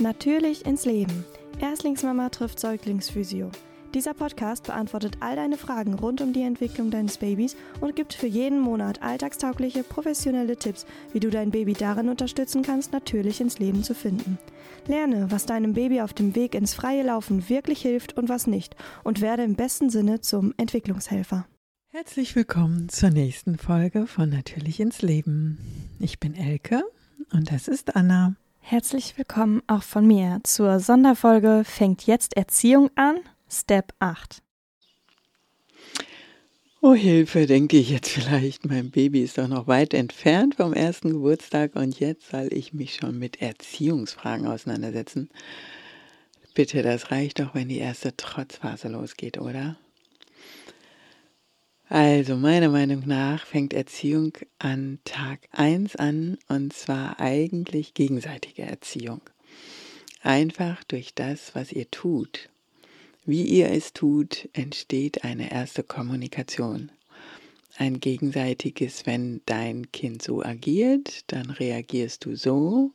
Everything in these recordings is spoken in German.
Natürlich ins Leben. Erstlingsmama trifft Säuglingsphysio. Dieser Podcast beantwortet all deine Fragen rund um die Entwicklung deines Babys und gibt für jeden Monat alltagstaugliche, professionelle Tipps, wie du dein Baby darin unterstützen kannst, natürlich ins Leben zu finden. Lerne, was deinem Baby auf dem Weg ins freie Laufen wirklich hilft und was nicht und werde im besten Sinne zum Entwicklungshelfer. Herzlich willkommen zur nächsten Folge von Natürlich ins Leben. Ich bin Elke und das ist Anna. Herzlich willkommen auch von mir zur Sonderfolge Fängt jetzt Erziehung an? Step 8. Oh Hilfe, denke ich jetzt vielleicht, mein Baby ist doch noch weit entfernt vom ersten Geburtstag und jetzt soll ich mich schon mit Erziehungsfragen auseinandersetzen. Bitte, das reicht doch, wenn die erste Trotzphase losgeht, oder? Also meiner Meinung nach fängt Erziehung an Tag 1 an und zwar eigentlich gegenseitige Erziehung. Einfach durch das, was ihr tut. Wie ihr es tut, entsteht eine erste Kommunikation. Ein gegenseitiges, wenn dein Kind so agiert, dann reagierst du so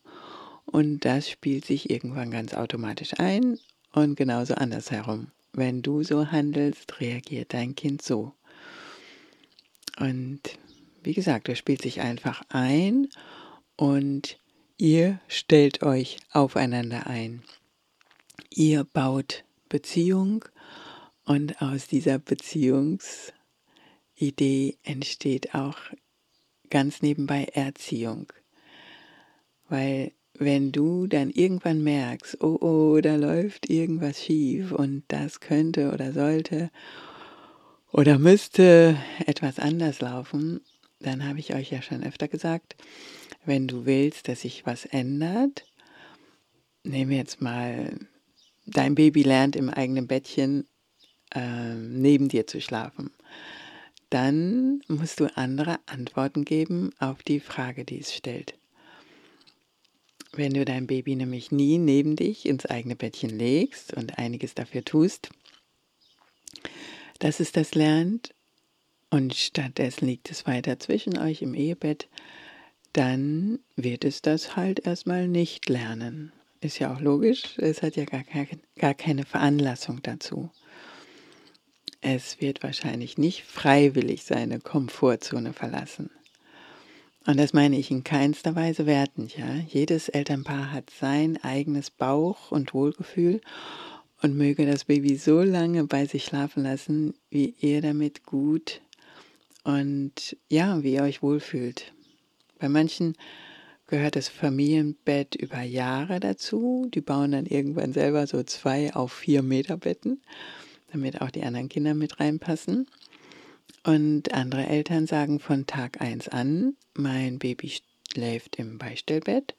und das spielt sich irgendwann ganz automatisch ein und genauso andersherum. Wenn du so handelst, reagiert dein Kind so. Und wie gesagt, er spielt sich einfach ein und ihr stellt euch aufeinander ein. Ihr baut Beziehung und aus dieser Beziehungsidee entsteht auch ganz nebenbei Erziehung. Weil wenn du dann irgendwann merkst, oh oh, da läuft irgendwas schief und das könnte oder sollte oder müsste etwas anders laufen, dann habe ich euch ja schon öfter gesagt, wenn du willst, dass sich was ändert, nehmen jetzt mal, dein Baby lernt im eigenen Bettchen äh, neben dir zu schlafen. Dann musst du andere Antworten geben auf die Frage, die es stellt. Wenn du dein Baby nämlich nie neben dich ins eigene Bettchen legst und einiges dafür tust, dass es das lernt und stattdessen liegt es weiter zwischen euch im Ehebett, dann wird es das halt erstmal nicht lernen. Ist ja auch logisch, es hat ja gar, gar keine Veranlassung dazu. Es wird wahrscheinlich nicht freiwillig seine Komfortzone verlassen. Und das meine ich in keinster Weise wertend, ja. Jedes Elternpaar hat sein eigenes Bauch- und Wohlgefühl und möge das Baby so lange bei sich schlafen lassen, wie ihr damit gut und ja, wie ihr euch wohlfühlt. Bei manchen gehört das Familienbett über Jahre dazu. Die bauen dann irgendwann selber so zwei auf vier Meter Betten, damit auch die anderen Kinder mit reinpassen. Und andere Eltern sagen von Tag 1 an, mein Baby schläft im Beistellbett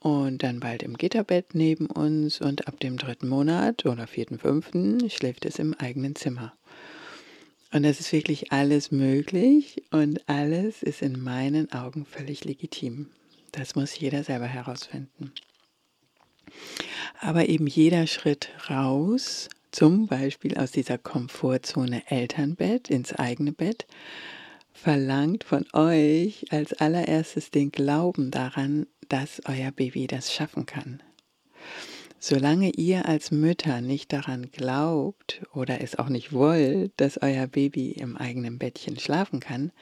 und dann bald im Gitterbett neben uns und ab dem dritten Monat oder vierten, fünften schläft es im eigenen Zimmer. Und das ist wirklich alles möglich und alles ist in meinen Augen völlig legitim. Das muss jeder selber herausfinden. Aber eben jeder Schritt raus, zum Beispiel aus dieser Komfortzone Elternbett ins eigene Bett, verlangt von euch als allererstes den Glauben daran, dass euer Baby das schaffen kann. Solange ihr als Mütter nicht daran glaubt oder es auch nicht wollt, dass euer Baby im eigenen Bettchen schlafen kann,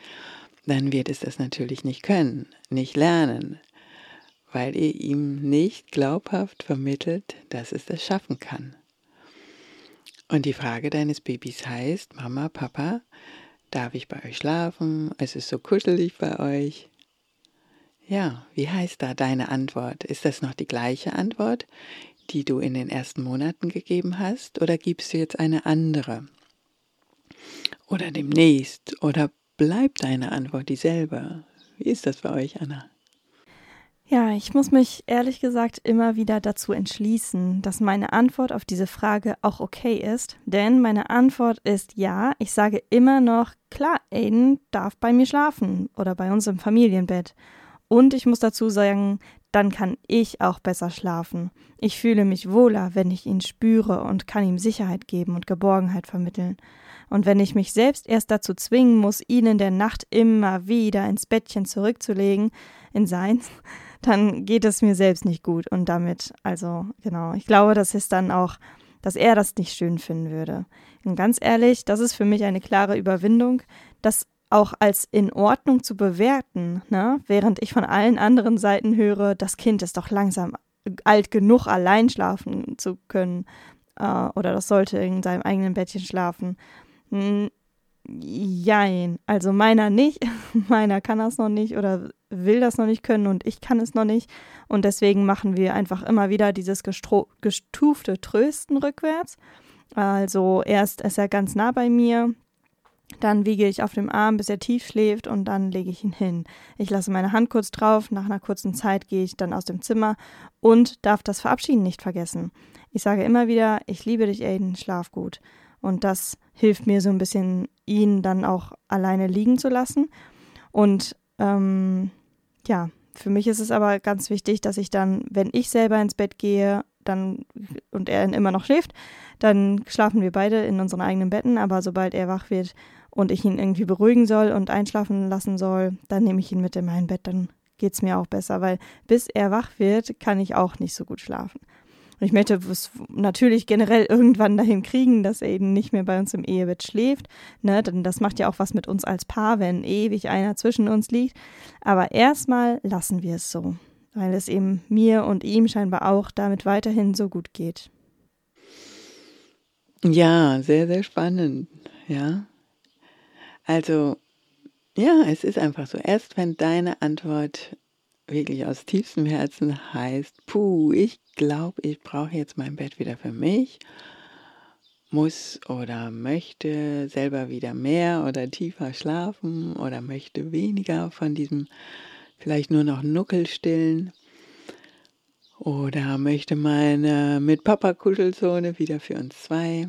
dann wird es das natürlich nicht können, nicht lernen, weil ihr ihm nicht glaubhaft vermittelt, dass es das schaffen kann. Und die Frage deines Babys heißt, Mama, Papa, darf ich bei euch schlafen? Es ist so kuschelig bei euch. Ja, wie heißt da deine Antwort? Ist das noch die gleiche Antwort, die du in den ersten Monaten gegeben hast, oder gibst du jetzt eine andere? Oder demnächst? Oder bleibt deine Antwort dieselbe? Wie ist das bei euch, Anna? Ja, ich muss mich ehrlich gesagt immer wieder dazu entschließen, dass meine Antwort auf diese Frage auch okay ist, denn meine Antwort ist ja, ich sage immer noch, klar, Aiden darf bei mir schlafen oder bei uns im Familienbett. Und ich muss dazu sagen, dann kann ich auch besser schlafen. Ich fühle mich wohler, wenn ich ihn spüre und kann ihm Sicherheit geben und Geborgenheit vermitteln. Und wenn ich mich selbst erst dazu zwingen muss, ihn in der Nacht immer wieder ins Bettchen zurückzulegen, in seins, dann geht es mir selbst nicht gut. Und damit, also genau, ich glaube, das ist dann auch, dass er das nicht schön finden würde. Und ganz ehrlich, das ist für mich eine klare Überwindung, das auch als in Ordnung zu bewerten, ne? während ich von allen anderen Seiten höre, das Kind ist doch langsam alt genug, allein schlafen zu können äh, oder das sollte in seinem eigenen Bettchen schlafen. Jein, also meiner nicht, meiner kann das noch nicht oder will das noch nicht können und ich kann es noch nicht und deswegen machen wir einfach immer wieder dieses gestufte Trösten rückwärts. Also erst ist er ganz nah bei mir, dann wiege ich auf dem Arm, bis er tief schläft und dann lege ich ihn hin. Ich lasse meine Hand kurz drauf, nach einer kurzen Zeit gehe ich dann aus dem Zimmer und darf das Verabschieden nicht vergessen. Ich sage immer wieder, ich liebe dich, Aiden, schlaf gut. Und das hilft mir so ein bisschen, ihn dann auch alleine liegen zu lassen. Und ähm, ja, für mich ist es aber ganz wichtig, dass ich dann, wenn ich selber ins Bett gehe, dann und er immer noch schläft, dann schlafen wir beide in unseren eigenen Betten. Aber sobald er wach wird, und ich ihn irgendwie beruhigen soll und einschlafen lassen soll, dann nehme ich ihn mit in mein Bett, dann geht es mir auch besser, weil bis er wach wird, kann ich auch nicht so gut schlafen. Und ich möchte es natürlich generell irgendwann dahin kriegen, dass er eben nicht mehr bei uns im Ehebett schläft. Ne? Denn das macht ja auch was mit uns als Paar, wenn ewig einer zwischen uns liegt. Aber erstmal lassen wir es so, weil es eben mir und ihm scheinbar auch damit weiterhin so gut geht. Ja, sehr, sehr spannend. Ja, also, ja, es ist einfach so. Erst wenn deine Antwort wirklich aus tiefstem Herzen heißt, puh, ich glaube, ich brauche jetzt mein Bett wieder für mich, muss oder möchte selber wieder mehr oder tiefer schlafen oder möchte weniger von diesem vielleicht nur noch Nuckel stillen. Oder möchte meine mit Papa Kuschelzone wieder für uns zwei.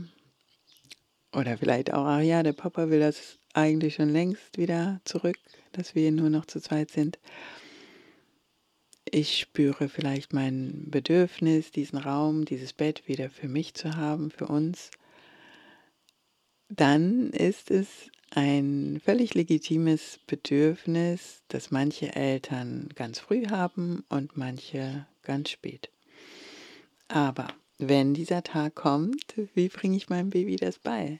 Oder vielleicht auch, ach ja, der Papa will das eigentlich schon längst wieder zurück, dass wir nur noch zu zweit sind. Ich spüre vielleicht mein Bedürfnis, diesen Raum, dieses Bett wieder für mich zu haben, für uns. Dann ist es ein völlig legitimes Bedürfnis, das manche Eltern ganz früh haben und manche ganz spät. Aber wenn dieser Tag kommt, wie bringe ich meinem Baby das bei?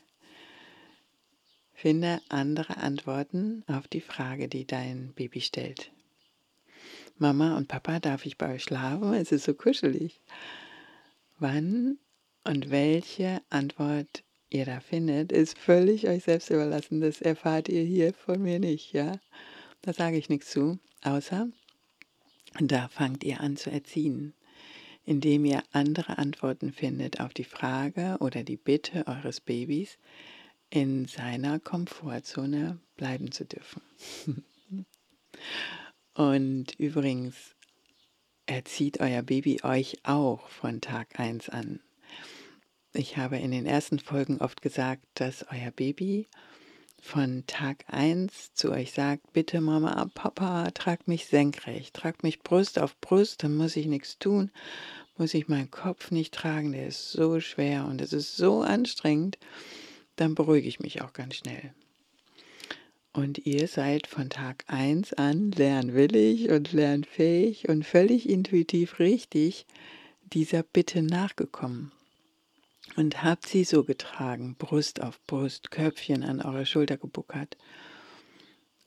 Finde andere Antworten auf die Frage, die dein Baby stellt. Mama und Papa, darf ich bei euch schlafen? Es ist so kuschelig. Wann und welche Antwort ihr da findet, ist völlig euch selbst überlassen. Das erfahrt ihr hier von mir nicht, ja? Da sage ich nichts zu, außer da fangt ihr an zu erziehen, indem ihr andere Antworten findet auf die Frage oder die Bitte eures Babys, in seiner Komfortzone bleiben zu dürfen. Und übrigens erzieht euer Baby euch auch von Tag 1 an. Ich habe in den ersten Folgen oft gesagt, dass euer Baby von Tag 1 zu euch sagt, bitte Mama, Papa, trag mich senkrecht, trag mich Brust auf Brust, dann muss ich nichts tun, muss ich meinen Kopf nicht tragen, der ist so schwer und es ist so anstrengend dann beruhige ich mich auch ganz schnell. Und ihr seid von Tag 1 an lernwillig und lernfähig und völlig intuitiv richtig dieser Bitte nachgekommen. Und habt sie so getragen, Brust auf Brust, Köpfchen an eure Schulter gebuckert.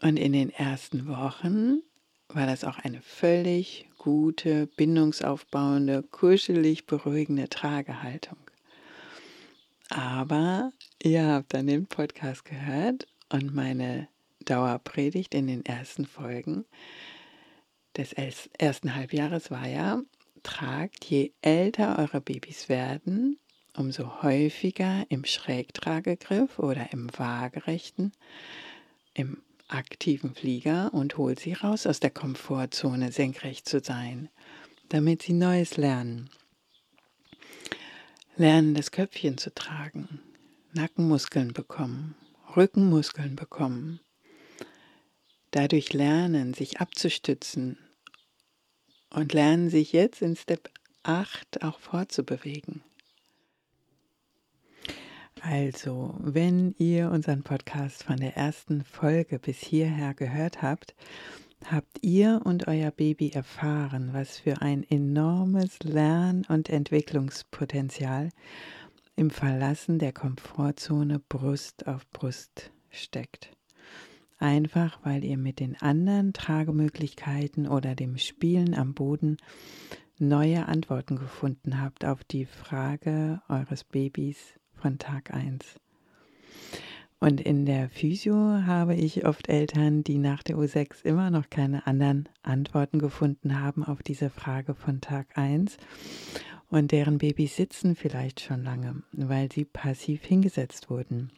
Und in den ersten Wochen war das auch eine völlig gute, bindungsaufbauende, kuschelig beruhigende Tragehaltung. Aber ihr habt dann den Podcast gehört und meine Dauerpredigt in den ersten Folgen des ersten Halbjahres war ja, tragt, je älter eure Babys werden, umso häufiger im Schrägtragegriff oder im waagerechten, im aktiven Flieger und holt sie raus aus der Komfortzone, senkrecht zu sein, damit sie Neues lernen. Lernen, das Köpfchen zu tragen, Nackenmuskeln bekommen, Rückenmuskeln bekommen. Dadurch lernen, sich abzustützen und lernen, sich jetzt in Step 8 auch fortzubewegen. Also, wenn ihr unseren Podcast von der ersten Folge bis hierher gehört habt, habt ihr und euer Baby erfahren, was für ein enormes Lern- und Entwicklungspotenzial im Verlassen der Komfortzone Brust auf Brust steckt. Einfach weil ihr mit den anderen Tragemöglichkeiten oder dem Spielen am Boden neue Antworten gefunden habt auf die Frage eures Babys von Tag 1. Und in der Physio habe ich oft Eltern, die nach der U6 immer noch keine anderen Antworten gefunden haben auf diese Frage von Tag 1 und deren Babys sitzen vielleicht schon lange, weil sie passiv hingesetzt wurden.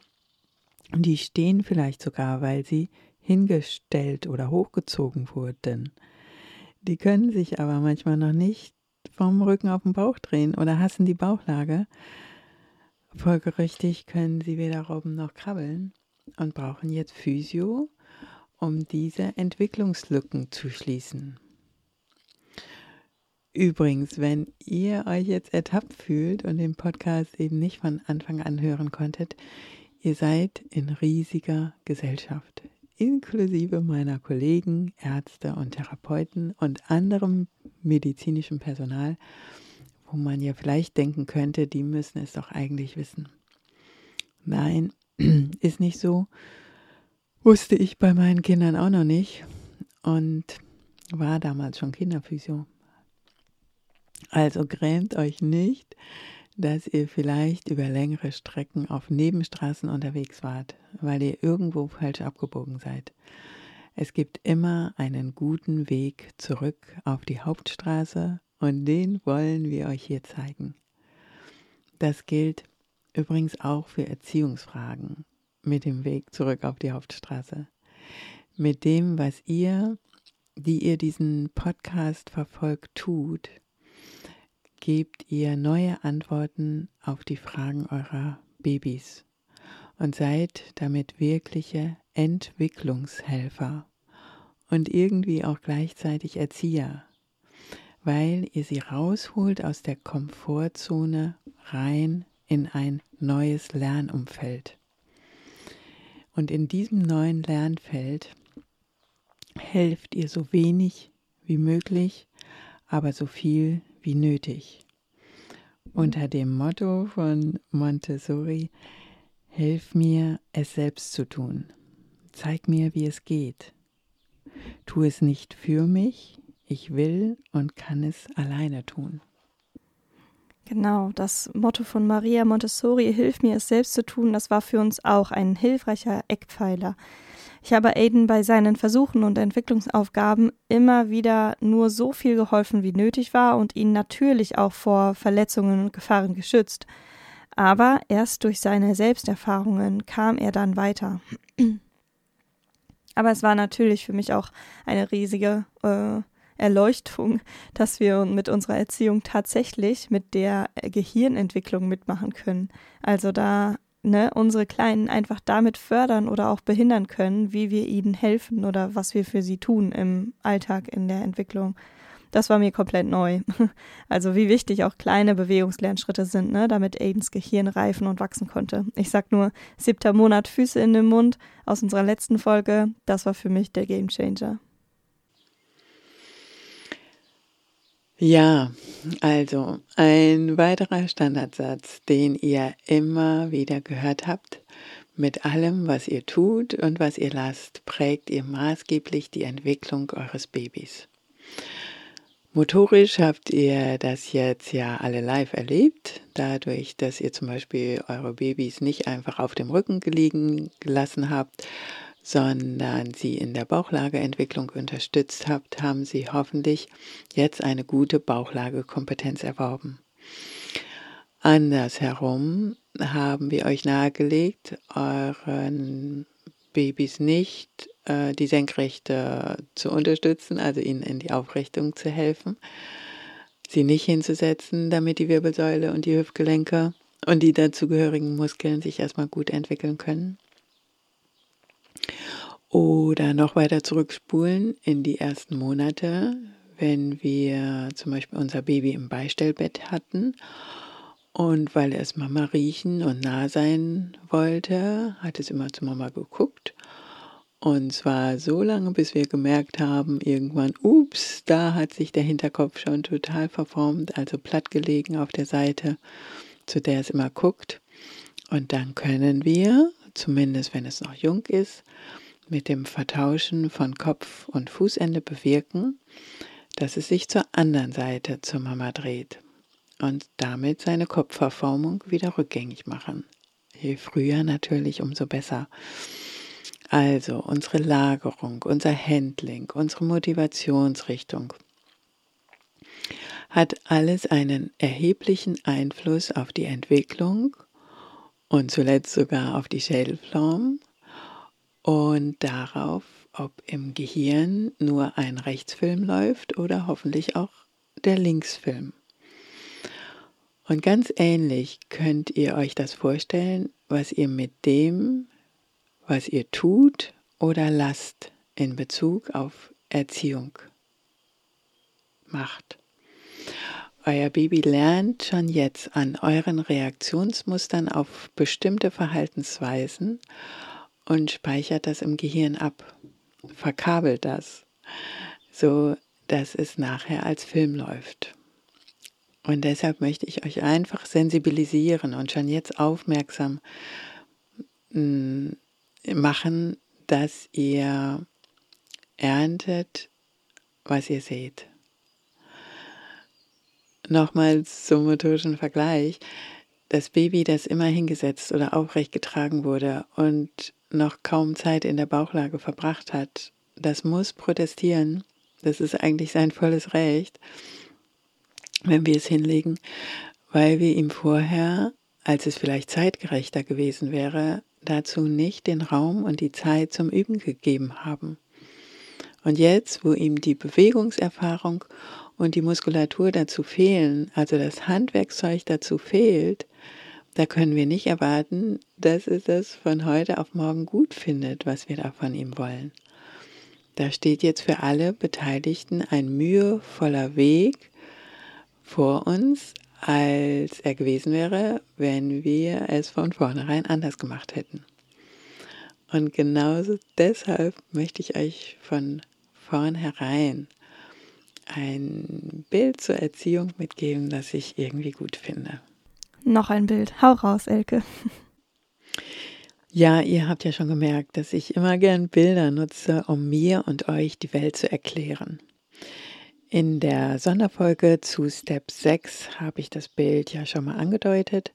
Die stehen vielleicht sogar, weil sie hingestellt oder hochgezogen wurden. Die können sich aber manchmal noch nicht vom Rücken auf den Bauch drehen oder hassen die Bauchlage Folgerichtig können sie weder robben noch krabbeln und brauchen jetzt Physio, um diese Entwicklungslücken zu schließen. Übrigens, wenn ihr euch jetzt ertappt fühlt und den Podcast eben nicht von Anfang an hören konntet, ihr seid in riesiger Gesellschaft, inklusive meiner Kollegen, Ärzte und Therapeuten und anderem medizinischem Personal wo man ja vielleicht denken könnte, die müssen es doch eigentlich wissen. Nein, ist nicht so. Wusste ich bei meinen Kindern auch noch nicht und war damals schon Kinderphysio. Also grämt euch nicht, dass ihr vielleicht über längere Strecken auf Nebenstraßen unterwegs wart, weil ihr irgendwo falsch abgebogen seid. Es gibt immer einen guten Weg zurück auf die Hauptstraße und den wollen wir euch hier zeigen. Das gilt übrigens auch für Erziehungsfragen mit dem Weg zurück auf die Hauptstraße. Mit dem, was ihr, die ihr diesen Podcast verfolgt, tut, gebt ihr neue Antworten auf die Fragen eurer Babys und seid damit wirkliche Entwicklungshelfer und irgendwie auch gleichzeitig Erzieher weil ihr sie rausholt aus der Komfortzone rein in ein neues Lernumfeld. Und in diesem neuen Lernfeld helft ihr so wenig wie möglich, aber so viel wie nötig. Unter dem Motto von Montessori, Hilf mir, es selbst zu tun. Zeig mir, wie es geht. Tu es nicht für mich, ich will und kann es alleine tun. Genau, das Motto von Maria Montessori, Hilf mir es selbst zu tun, das war für uns auch ein hilfreicher Eckpfeiler. Ich habe Aiden bei seinen Versuchen und Entwicklungsaufgaben immer wieder nur so viel geholfen, wie nötig war und ihn natürlich auch vor Verletzungen und Gefahren geschützt. Aber erst durch seine Selbsterfahrungen kam er dann weiter. Aber es war natürlich für mich auch eine riesige äh, Erleuchtung, dass wir mit unserer Erziehung tatsächlich mit der Gehirnentwicklung mitmachen können. Also da ne, unsere Kleinen einfach damit fördern oder auch behindern können, wie wir ihnen helfen oder was wir für sie tun im Alltag in der Entwicklung. Das war mir komplett neu. Also wie wichtig auch kleine Bewegungslernschritte sind, ne, damit Aidens Gehirn reifen und wachsen konnte. Ich sag nur siebter Monat Füße in den Mund aus unserer letzten Folge. Das war für mich der Gamechanger. Ja, also ein weiterer Standardsatz, den ihr immer wieder gehört habt. Mit allem, was ihr tut und was ihr lasst, prägt ihr maßgeblich die Entwicklung eures Babys. Motorisch habt ihr das jetzt ja alle live erlebt, dadurch, dass ihr zum Beispiel eure Babys nicht einfach auf dem Rücken gelegen gelassen habt, sondern sie in der Bauchlageentwicklung unterstützt habt, haben sie hoffentlich jetzt eine gute Bauchlagekompetenz erworben. Andersherum haben wir euch nahegelegt, euren Babys nicht äh, die Senkrechte zu unterstützen, also ihnen in die Aufrichtung zu helfen, sie nicht hinzusetzen, damit die Wirbelsäule und die Hüftgelenke und die dazugehörigen Muskeln sich erstmal gut entwickeln können oder noch weiter zurückspulen in die ersten Monate, wenn wir zum Beispiel unser Baby im Beistellbett hatten und weil es Mama riechen und nah sein wollte, hat es immer zu Mama geguckt Und zwar so lange, bis wir gemerkt haben, irgendwann, ups, da hat sich der Hinterkopf schon total verformt, also platt gelegen auf der Seite, zu der es immer guckt. Und dann können wir, zumindest wenn es noch jung ist, mit dem Vertauschen von Kopf und Fußende bewirken, dass es sich zur anderen Seite zur Mama dreht und damit seine Kopfverformung wieder rückgängig machen. Je früher natürlich, umso besser. Also unsere Lagerung, unser Handling, unsere Motivationsrichtung hat alles einen erheblichen Einfluss auf die Entwicklung und zuletzt sogar auf die Schädelform und darauf, ob im Gehirn nur ein Rechtsfilm läuft oder hoffentlich auch der Linksfilm. Und ganz ähnlich könnt ihr euch das vorstellen, was ihr mit dem was ihr tut oder lasst in Bezug auf Erziehung macht. Euer Baby lernt schon jetzt an euren Reaktionsmustern auf bestimmte Verhaltensweisen und speichert das im Gehirn ab, verkabelt das, so dass es nachher als Film läuft. Und deshalb möchte ich euch einfach sensibilisieren und schon jetzt aufmerksam mm, machen, dass ihr erntet, was ihr seht. Nochmals zum motorischen Vergleich. Das Baby, das immer hingesetzt oder aufrecht getragen wurde und noch kaum Zeit in der Bauchlage verbracht hat, das muss protestieren. Das ist eigentlich sein volles Recht, wenn wir es hinlegen, weil wir ihm vorher, als es vielleicht zeitgerechter gewesen wäre, dazu nicht den Raum und die Zeit zum Üben gegeben haben. Und jetzt, wo ihm die Bewegungserfahrung und die Muskulatur dazu fehlen, also das Handwerkszeug dazu fehlt, da können wir nicht erwarten, dass es das von heute auf morgen gut findet, was wir da von ihm wollen. Da steht jetzt für alle Beteiligten ein mühevoller Weg vor uns, als er gewesen wäre, wenn wir es von vornherein anders gemacht hätten. Und genauso deshalb möchte ich euch von vornherein ein Bild zur Erziehung mitgeben, das ich irgendwie gut finde. Noch ein Bild. Hau raus, Elke. Ja, ihr habt ja schon gemerkt, dass ich immer gern Bilder nutze, um mir und euch die Welt zu erklären. In der Sonderfolge zu Step 6 habe ich das Bild ja schon mal angedeutet,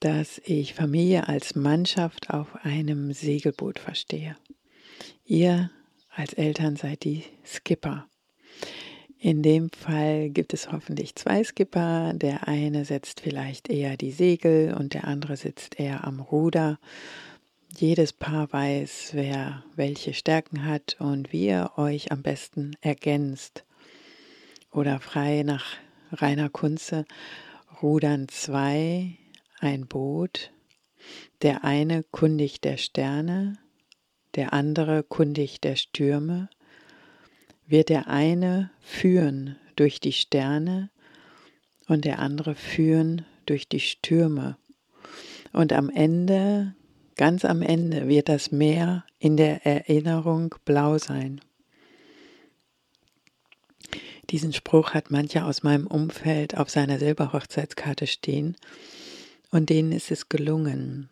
dass ich Familie als Mannschaft auf einem Segelboot verstehe. Ihr als Eltern seid die Skipper. In dem Fall gibt es hoffentlich zwei Skipper. Der eine setzt vielleicht eher die Segel und der andere sitzt eher am Ruder. Jedes Paar weiß, wer welche Stärken hat und wie ihr euch am besten ergänzt oder frei nach Rainer Kunze rudern zwei ein Boot, der eine kundig der Sterne, der andere kundig der Stürme, wird der eine führen durch die Sterne und der andere führen durch die Stürme. Und am Ende, ganz am Ende, wird das Meer in der Erinnerung blau sein. Diesen Spruch hat mancher aus meinem Umfeld auf seiner Silberhochzeitskarte stehen und denen ist es gelungen,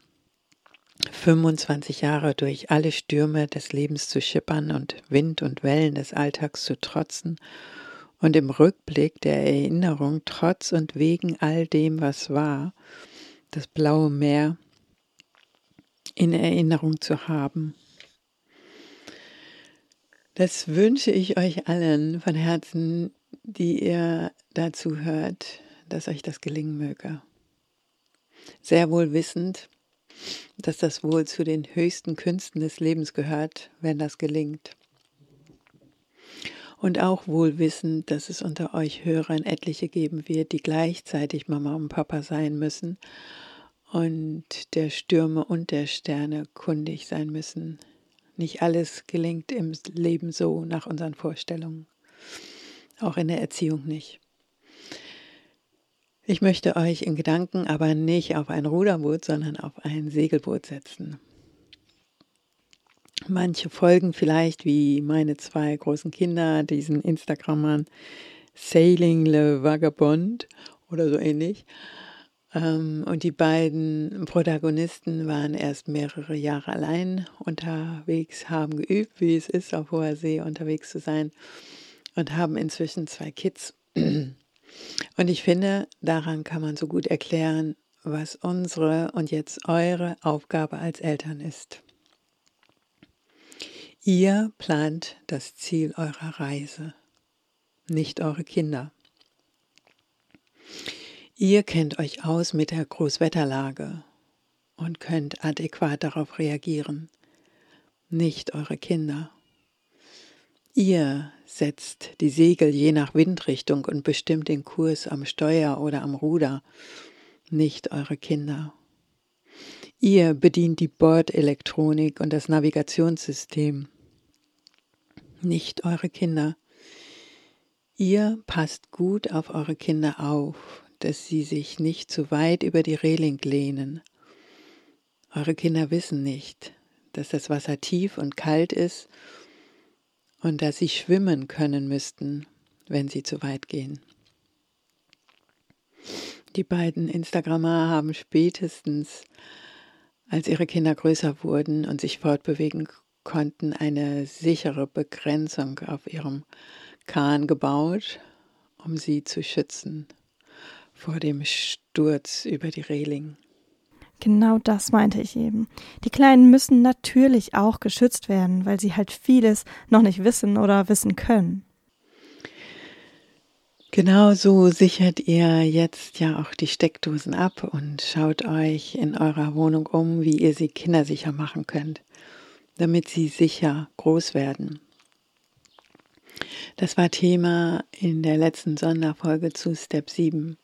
25 Jahre durch alle Stürme des Lebens zu schippern und Wind und Wellen des Alltags zu trotzen und im Rückblick der Erinnerung trotz und wegen all dem, was war, das blaue Meer in Erinnerung zu haben. Das wünsche ich euch allen von Herzen, die ihr dazu hört, dass euch das gelingen möge. Sehr wohl wissend, dass das wohl zu den höchsten Künsten des Lebens gehört, wenn das gelingt. Und auch wohl wissend, dass es unter euch Hörern etliche geben wird, die gleichzeitig Mama und Papa sein müssen und der Stürme und der Sterne kundig sein müssen, nicht alles gelingt im Leben so nach unseren Vorstellungen. Auch in der Erziehung nicht. Ich möchte euch in Gedanken aber nicht auf ein Ruderboot, sondern auf ein Segelboot setzen. Manche folgen vielleicht wie meine zwei großen Kinder diesen Instagrammern Sailing le Vagabond oder so ähnlich. Ähm, und die beiden Protagonisten waren erst mehrere Jahre allein unterwegs, haben geübt, wie es ist, auf hoher See unterwegs zu sein und haben inzwischen zwei Kids. Und ich finde, daran kann man so gut erklären, was unsere und jetzt eure Aufgabe als Eltern ist. Ihr plant das Ziel eurer Reise, nicht eure Kinder. Ihr kennt euch aus mit der Großwetterlage und könnt adäquat darauf reagieren, nicht eure Kinder. Ihr setzt die Segel je nach Windrichtung und bestimmt den Kurs am Steuer oder am Ruder, nicht eure Kinder. Ihr bedient die Bordelektronik und das Navigationssystem, nicht eure Kinder. Ihr passt gut auf eure Kinder auf, dass sie sich nicht zu weit über die Reling lehnen. Eure Kinder wissen nicht, dass das Wasser tief und kalt ist und dass sie schwimmen können müssten, wenn sie zu weit gehen. Die beiden Instagrammer haben spätestens, als ihre Kinder größer wurden und sich fortbewegen konnten eine sichere Begrenzung auf ihrem Kahn gebaut, um sie zu schützen vor dem Sturz über die Reling. Genau das meinte ich eben. Die Kleinen müssen natürlich auch geschützt werden, weil sie halt vieles noch nicht wissen oder wissen können. Genau so sichert ihr jetzt ja auch die Steckdosen ab und schaut euch in eurer Wohnung um, wie ihr sie kindersicher machen könnt damit sie sicher groß werden. Das war Thema in der letzten Sonderfolge zu Step 7.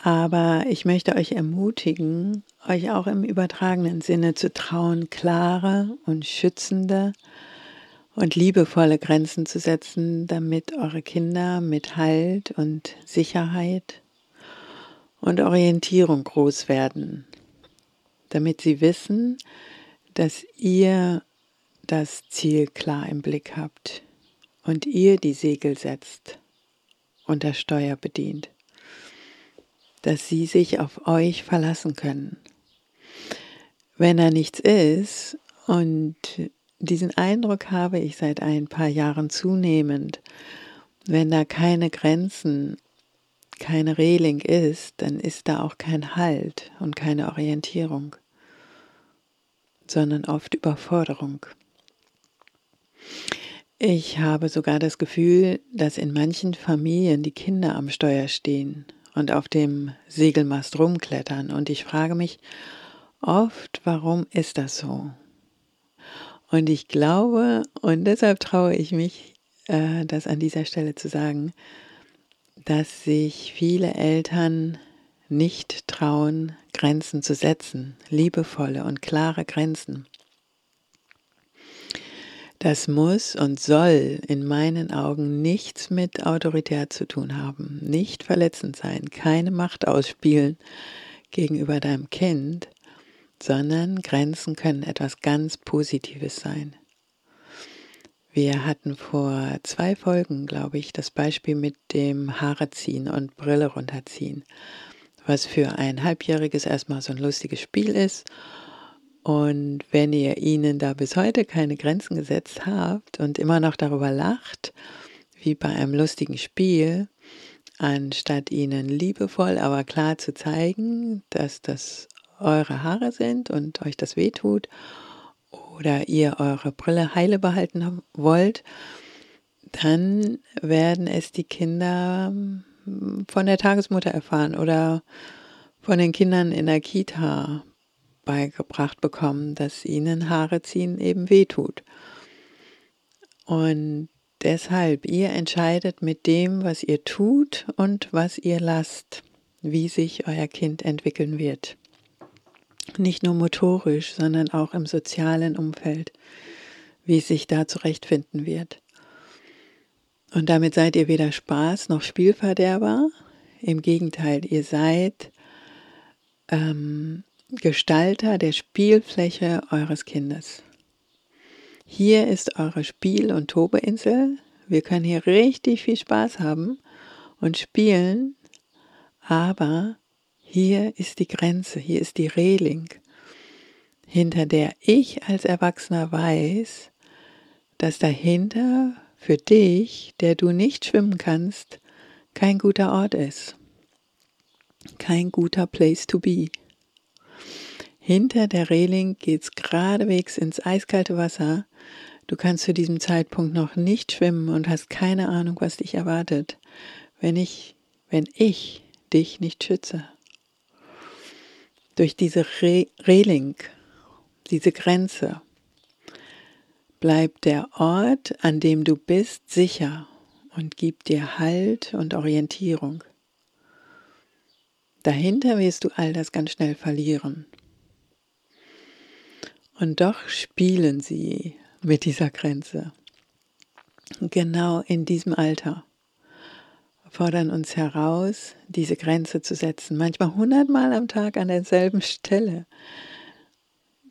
Aber ich möchte euch ermutigen, euch auch im übertragenen Sinne zu trauen, klare und schützende und liebevolle Grenzen zu setzen, damit eure Kinder mit Halt und Sicherheit und Orientierung groß werden, damit sie wissen, dass ihr das Ziel klar im Blick habt und ihr die Segel setzt und das Steuer bedient, dass sie sich auf euch verlassen können. Wenn da nichts ist und diesen Eindruck habe ich seit ein paar Jahren zunehmend, wenn da keine Grenzen, keine Reling ist, dann ist da auch kein Halt und keine Orientierung sondern oft Überforderung. Ich habe sogar das Gefühl, dass in manchen Familien die Kinder am Steuer stehen und auf dem Segelmast rumklettern. Und ich frage mich oft, warum ist das so? Und ich glaube, und deshalb traue ich mich, äh, das an dieser Stelle zu sagen, dass sich viele Eltern nicht trauen, Grenzen zu setzen, liebevolle und klare Grenzen. Das muss und soll in meinen Augen nichts mit Autorität zu tun haben, nicht verletzend sein, keine Macht ausspielen gegenüber deinem Kind, sondern Grenzen können etwas ganz Positives sein. Wir hatten vor zwei Folgen, glaube ich, das Beispiel mit dem Haare ziehen und Brille runterziehen was für ein Halbjähriges erstmal so ein lustiges Spiel ist. Und wenn ihr ihnen da bis heute keine Grenzen gesetzt habt und immer noch darüber lacht, wie bei einem lustigen Spiel, anstatt ihnen liebevoll, aber klar zu zeigen, dass das eure Haare sind und euch das wehtut oder ihr eure Brille heile behalten wollt, dann werden es die Kinder von der Tagesmutter erfahren oder von den Kindern in der Kita beigebracht bekommen, dass ihnen Haare ziehen eben wehtut. Und deshalb, ihr entscheidet mit dem, was ihr tut und was ihr lasst, wie sich euer Kind entwickeln wird. Nicht nur motorisch, sondern auch im sozialen Umfeld, wie es sich da zurechtfinden wird. Und damit seid ihr weder Spaß noch Spielverderber. Im Gegenteil, ihr seid ähm, Gestalter der Spielfläche eures Kindes. Hier ist eure Spiel- und Tobeinsel. Wir können hier richtig viel Spaß haben und spielen, aber hier ist die Grenze, hier ist die Reling, hinter der ich als Erwachsener weiß, dass dahinter für dich, der du nicht schwimmen kannst, kein guter Ort ist. Kein guter Place to be. Hinter der Reling geht's geradewegs ins eiskalte Wasser. Du kannst zu diesem Zeitpunkt noch nicht schwimmen und hast keine Ahnung, was dich erwartet, wenn ich, wenn ich dich nicht schütze. Durch diese Re Reling, diese Grenze, bleibt der Ort, an dem du bist, sicher und gibt dir Halt und Orientierung. Dahinter wirst du all das ganz schnell verlieren. Und doch spielen sie mit dieser Grenze. Genau in diesem Alter fordern uns heraus, diese Grenze zu setzen, manchmal hundertmal am Tag an derselben Stelle.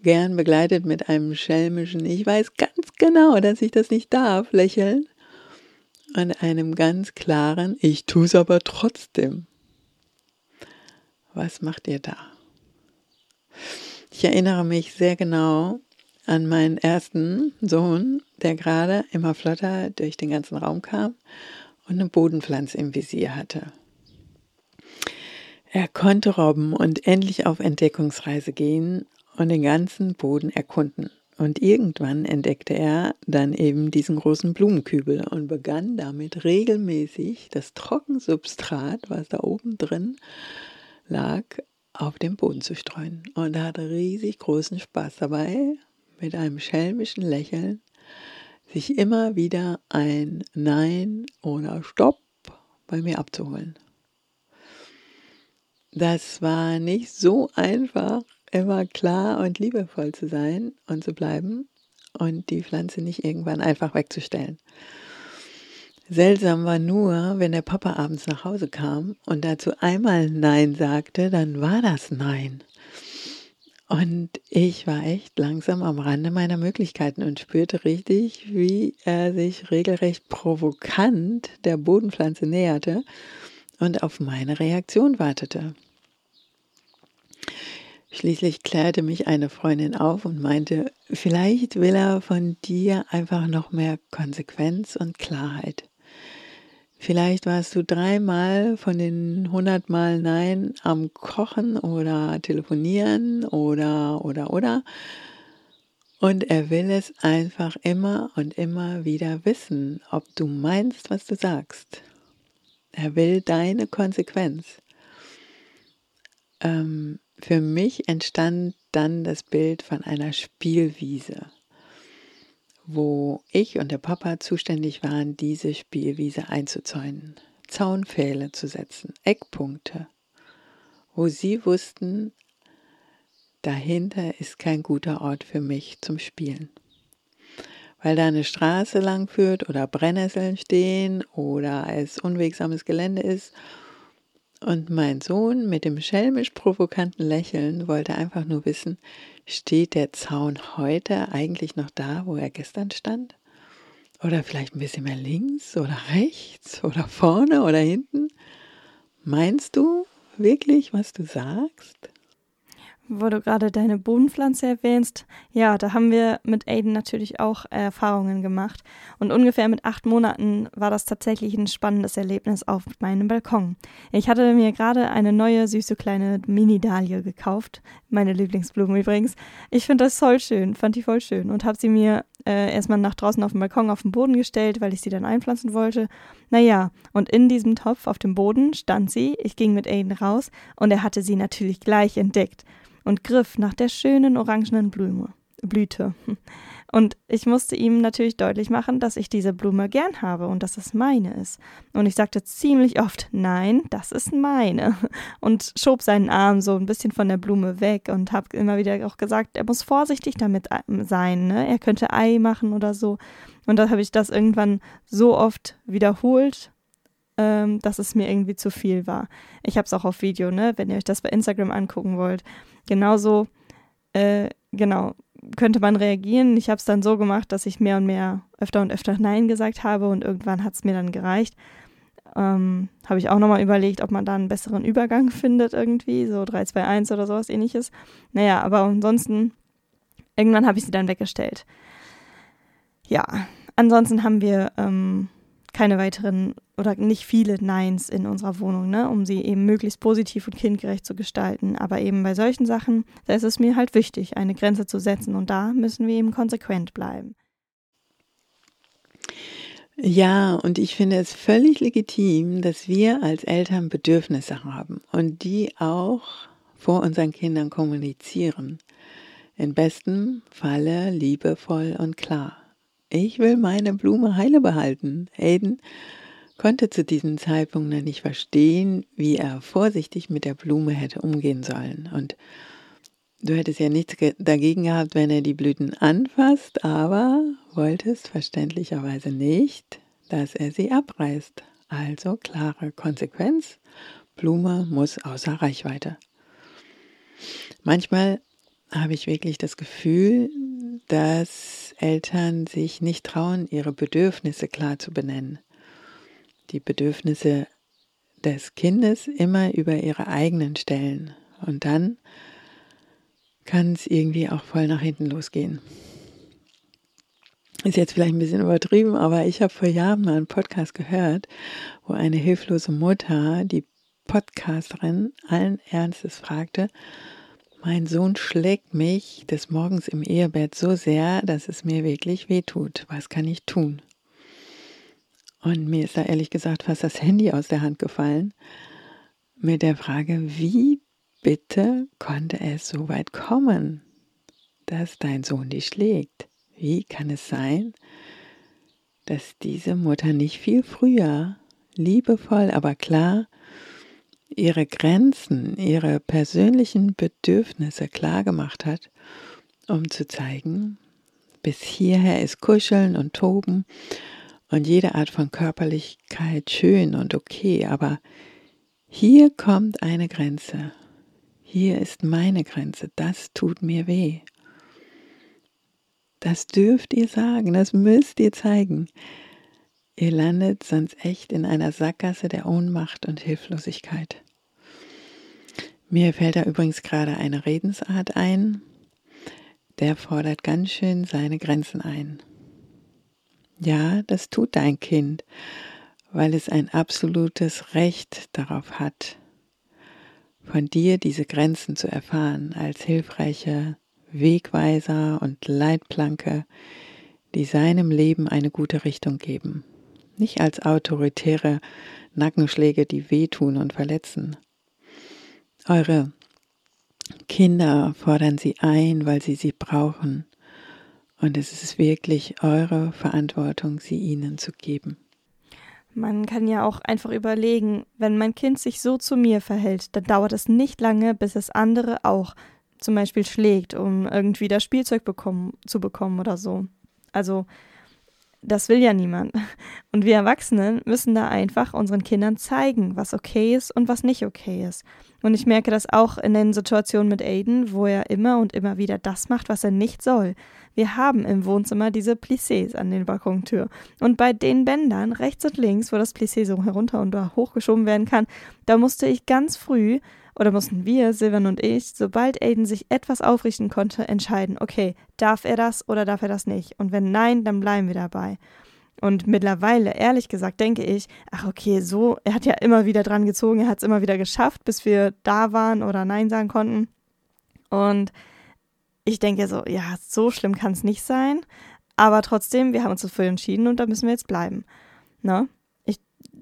Gern begleitet mit einem schelmischen, ich weiß ganz genau, dass ich das nicht darf, lächeln und einem ganz klaren, ich tue es aber trotzdem. Was macht ihr da? Ich erinnere mich sehr genau an meinen ersten Sohn, der gerade immer flotter durch den ganzen Raum kam und eine Bodenpflanze im Visier hatte. Er konnte robben und endlich auf Entdeckungsreise gehen und den ganzen Boden erkunden. Und irgendwann entdeckte er dann eben diesen großen Blumenkübel und begann damit regelmäßig das Trockensubstrat, was da oben drin lag, auf den Boden zu streuen. Und er hatte riesig großen Spaß dabei, mit einem schelmischen Lächeln, sich immer wieder ein Nein oder Stopp bei mir abzuholen. Das war nicht so einfach, immer klar und liebevoll zu sein und zu bleiben und die Pflanze nicht irgendwann einfach wegzustellen. Seltsam war nur, wenn der Papa abends nach Hause kam und dazu einmal Nein sagte, dann war das Nein. Und ich war echt langsam am Rande meiner Möglichkeiten und spürte richtig, wie er sich regelrecht provokant der Bodenpflanze näherte und auf meine Reaktion wartete. Schließlich klärte mich eine Freundin auf und meinte, vielleicht will er von dir einfach noch mehr Konsequenz und Klarheit. Vielleicht warst du dreimal von den hundertmal Nein am Kochen oder telefonieren oder, oder, oder. Und er will es einfach immer und immer wieder wissen, ob du meinst, was du sagst. Er will deine Konsequenz. Ähm, für mich entstand dann das Bild von einer Spielwiese wo ich und der Papa zuständig waren, diese Spielwiese einzuzäunen, Zaunpfähle zu setzen, Eckpunkte, wo sie wussten, dahinter ist kein guter Ort für mich zum Spielen. Weil da eine Straße lang führt oder Brennnesseln stehen oder es unwegsames Gelände ist und mein Sohn mit dem schelmisch provokanten Lächeln wollte einfach nur wissen, steht der Zaun heute eigentlich noch da, wo er gestern stand? Oder vielleicht ein bisschen mehr links oder rechts oder vorne oder hinten? Meinst du wirklich, was du sagst? Wo du gerade deine Bodenpflanze erwähnst, ja, da haben wir mit Aiden natürlich auch Erfahrungen gemacht. Und ungefähr mit acht Monaten war das tatsächlich ein spannendes Erlebnis auf meinem Balkon. Ich hatte mir gerade eine neue, süße kleine Mini-Dahlie gekauft. Meine Lieblingsblume übrigens. Ich finde das voll schön, fand die voll schön und habe sie mir äh, erstmal nach draußen auf dem Balkon auf den Boden gestellt, weil ich sie dann einpflanzen wollte. Naja, und in diesem Topf auf dem Boden stand sie. Ich ging mit Aiden raus und er hatte sie natürlich gleich entdeckt und griff nach der schönen orangenen Blume, Blüte. Und ich musste ihm natürlich deutlich machen, dass ich diese Blume gern habe und dass es meine ist. Und ich sagte ziemlich oft, nein, das ist meine. Und schob seinen Arm so ein bisschen von der Blume weg und habe immer wieder auch gesagt, er muss vorsichtig damit ähm, sein, ne? Er könnte Ei machen oder so. Und da habe ich das irgendwann so oft wiederholt, ähm, dass es mir irgendwie zu viel war. Ich habe es auch auf Video, ne? Wenn ihr euch das bei Instagram angucken wollt genauso, äh, genau, könnte man reagieren. Ich habe es dann so gemacht, dass ich mehr und mehr öfter und öfter Nein gesagt habe und irgendwann hat es mir dann gereicht. Ähm, habe ich auch nochmal überlegt, ob man da einen besseren Übergang findet irgendwie, so 3, 2, 1 oder sowas ähnliches. Naja, aber ansonsten, irgendwann habe ich sie dann weggestellt. Ja, ansonsten haben wir ähm, keine weiteren oder nicht viele Neins in unserer Wohnung, ne, um sie eben möglichst positiv und kindgerecht zu gestalten. Aber eben bei solchen Sachen, da ist es mir halt wichtig, eine Grenze zu setzen und da müssen wir eben konsequent bleiben. Ja, und ich finde es völlig legitim, dass wir als Eltern Bedürfnisse haben und die auch vor unseren Kindern kommunizieren. In bestem Falle liebevoll und klar. Ich will meine Blume heile behalten. Aiden konnte zu diesem Zeitpunkt noch nicht verstehen, wie er vorsichtig mit der Blume hätte umgehen sollen. Und du hättest ja nichts dagegen gehabt, wenn er die Blüten anfasst, aber wolltest verständlicherweise nicht, dass er sie abreißt. Also klare Konsequenz, Blume muss außer Reichweite. Manchmal habe ich wirklich das Gefühl, dass Eltern sich nicht trauen, ihre Bedürfnisse klar zu benennen. Die Bedürfnisse des Kindes immer über ihre eigenen stellen. Und dann kann es irgendwie auch voll nach hinten losgehen. Ist jetzt vielleicht ein bisschen übertrieben, aber ich habe vor Jahren mal einen Podcast gehört, wo eine hilflose Mutter die Podcasterin allen Ernstes fragte, mein Sohn schlägt mich des Morgens im Ehebett so sehr, dass es mir wirklich wehtut. Was kann ich tun? Und mir ist da ehrlich gesagt fast das Handy aus der Hand gefallen mit der Frage, wie bitte konnte es so weit kommen, dass dein Sohn dich schlägt? Wie kann es sein, dass diese Mutter nicht viel früher, liebevoll, aber klar ihre Grenzen, ihre persönlichen Bedürfnisse klargemacht hat, um zu zeigen, bis hierher ist Kuscheln und Toben und jede Art von Körperlichkeit schön und okay, aber hier kommt eine Grenze. Hier ist meine Grenze. Das tut mir weh. Das dürft ihr sagen, das müsst ihr zeigen. Ihr landet sonst echt in einer Sackgasse der Ohnmacht und Hilflosigkeit. Mir fällt da übrigens gerade eine Redensart ein, der fordert ganz schön seine Grenzen ein. Ja, das tut dein Kind, weil es ein absolutes Recht darauf hat, von dir diese Grenzen zu erfahren als hilfreiche Wegweiser und Leitplanke, die seinem Leben eine gute Richtung geben nicht als autoritäre Nackenschläge, die wehtun und verletzen. Eure Kinder fordern sie ein, weil sie sie brauchen. Und es ist wirklich eure Verantwortung, sie ihnen zu geben. Man kann ja auch einfach überlegen, wenn mein Kind sich so zu mir verhält, dann dauert es nicht lange, bis es andere auch zum Beispiel schlägt, um irgendwie das Spielzeug bekommen, zu bekommen oder so. Also das will ja niemand. Und wir Erwachsenen müssen da einfach unseren Kindern zeigen, was okay ist und was nicht okay ist. Und ich merke das auch in den Situationen mit Aiden, wo er immer und immer wieder das macht, was er nicht soll. Wir haben im Wohnzimmer diese Plissés an den Balkontür. Und bei den Bändern rechts und links, wo das Plissé so herunter und hochgeschoben werden kann, da musste ich ganz früh oder mussten wir, Silvan und ich, sobald Aiden sich etwas aufrichten konnte, entscheiden, okay, darf er das oder darf er das nicht? Und wenn nein, dann bleiben wir dabei. Und mittlerweile, ehrlich gesagt, denke ich, ach okay, so, er hat ja immer wieder dran gezogen, er hat es immer wieder geschafft, bis wir da waren oder Nein sagen konnten. Und ich denke so, ja, so schlimm kann es nicht sein. Aber trotzdem, wir haben uns dafür entschieden und da müssen wir jetzt bleiben. Ne?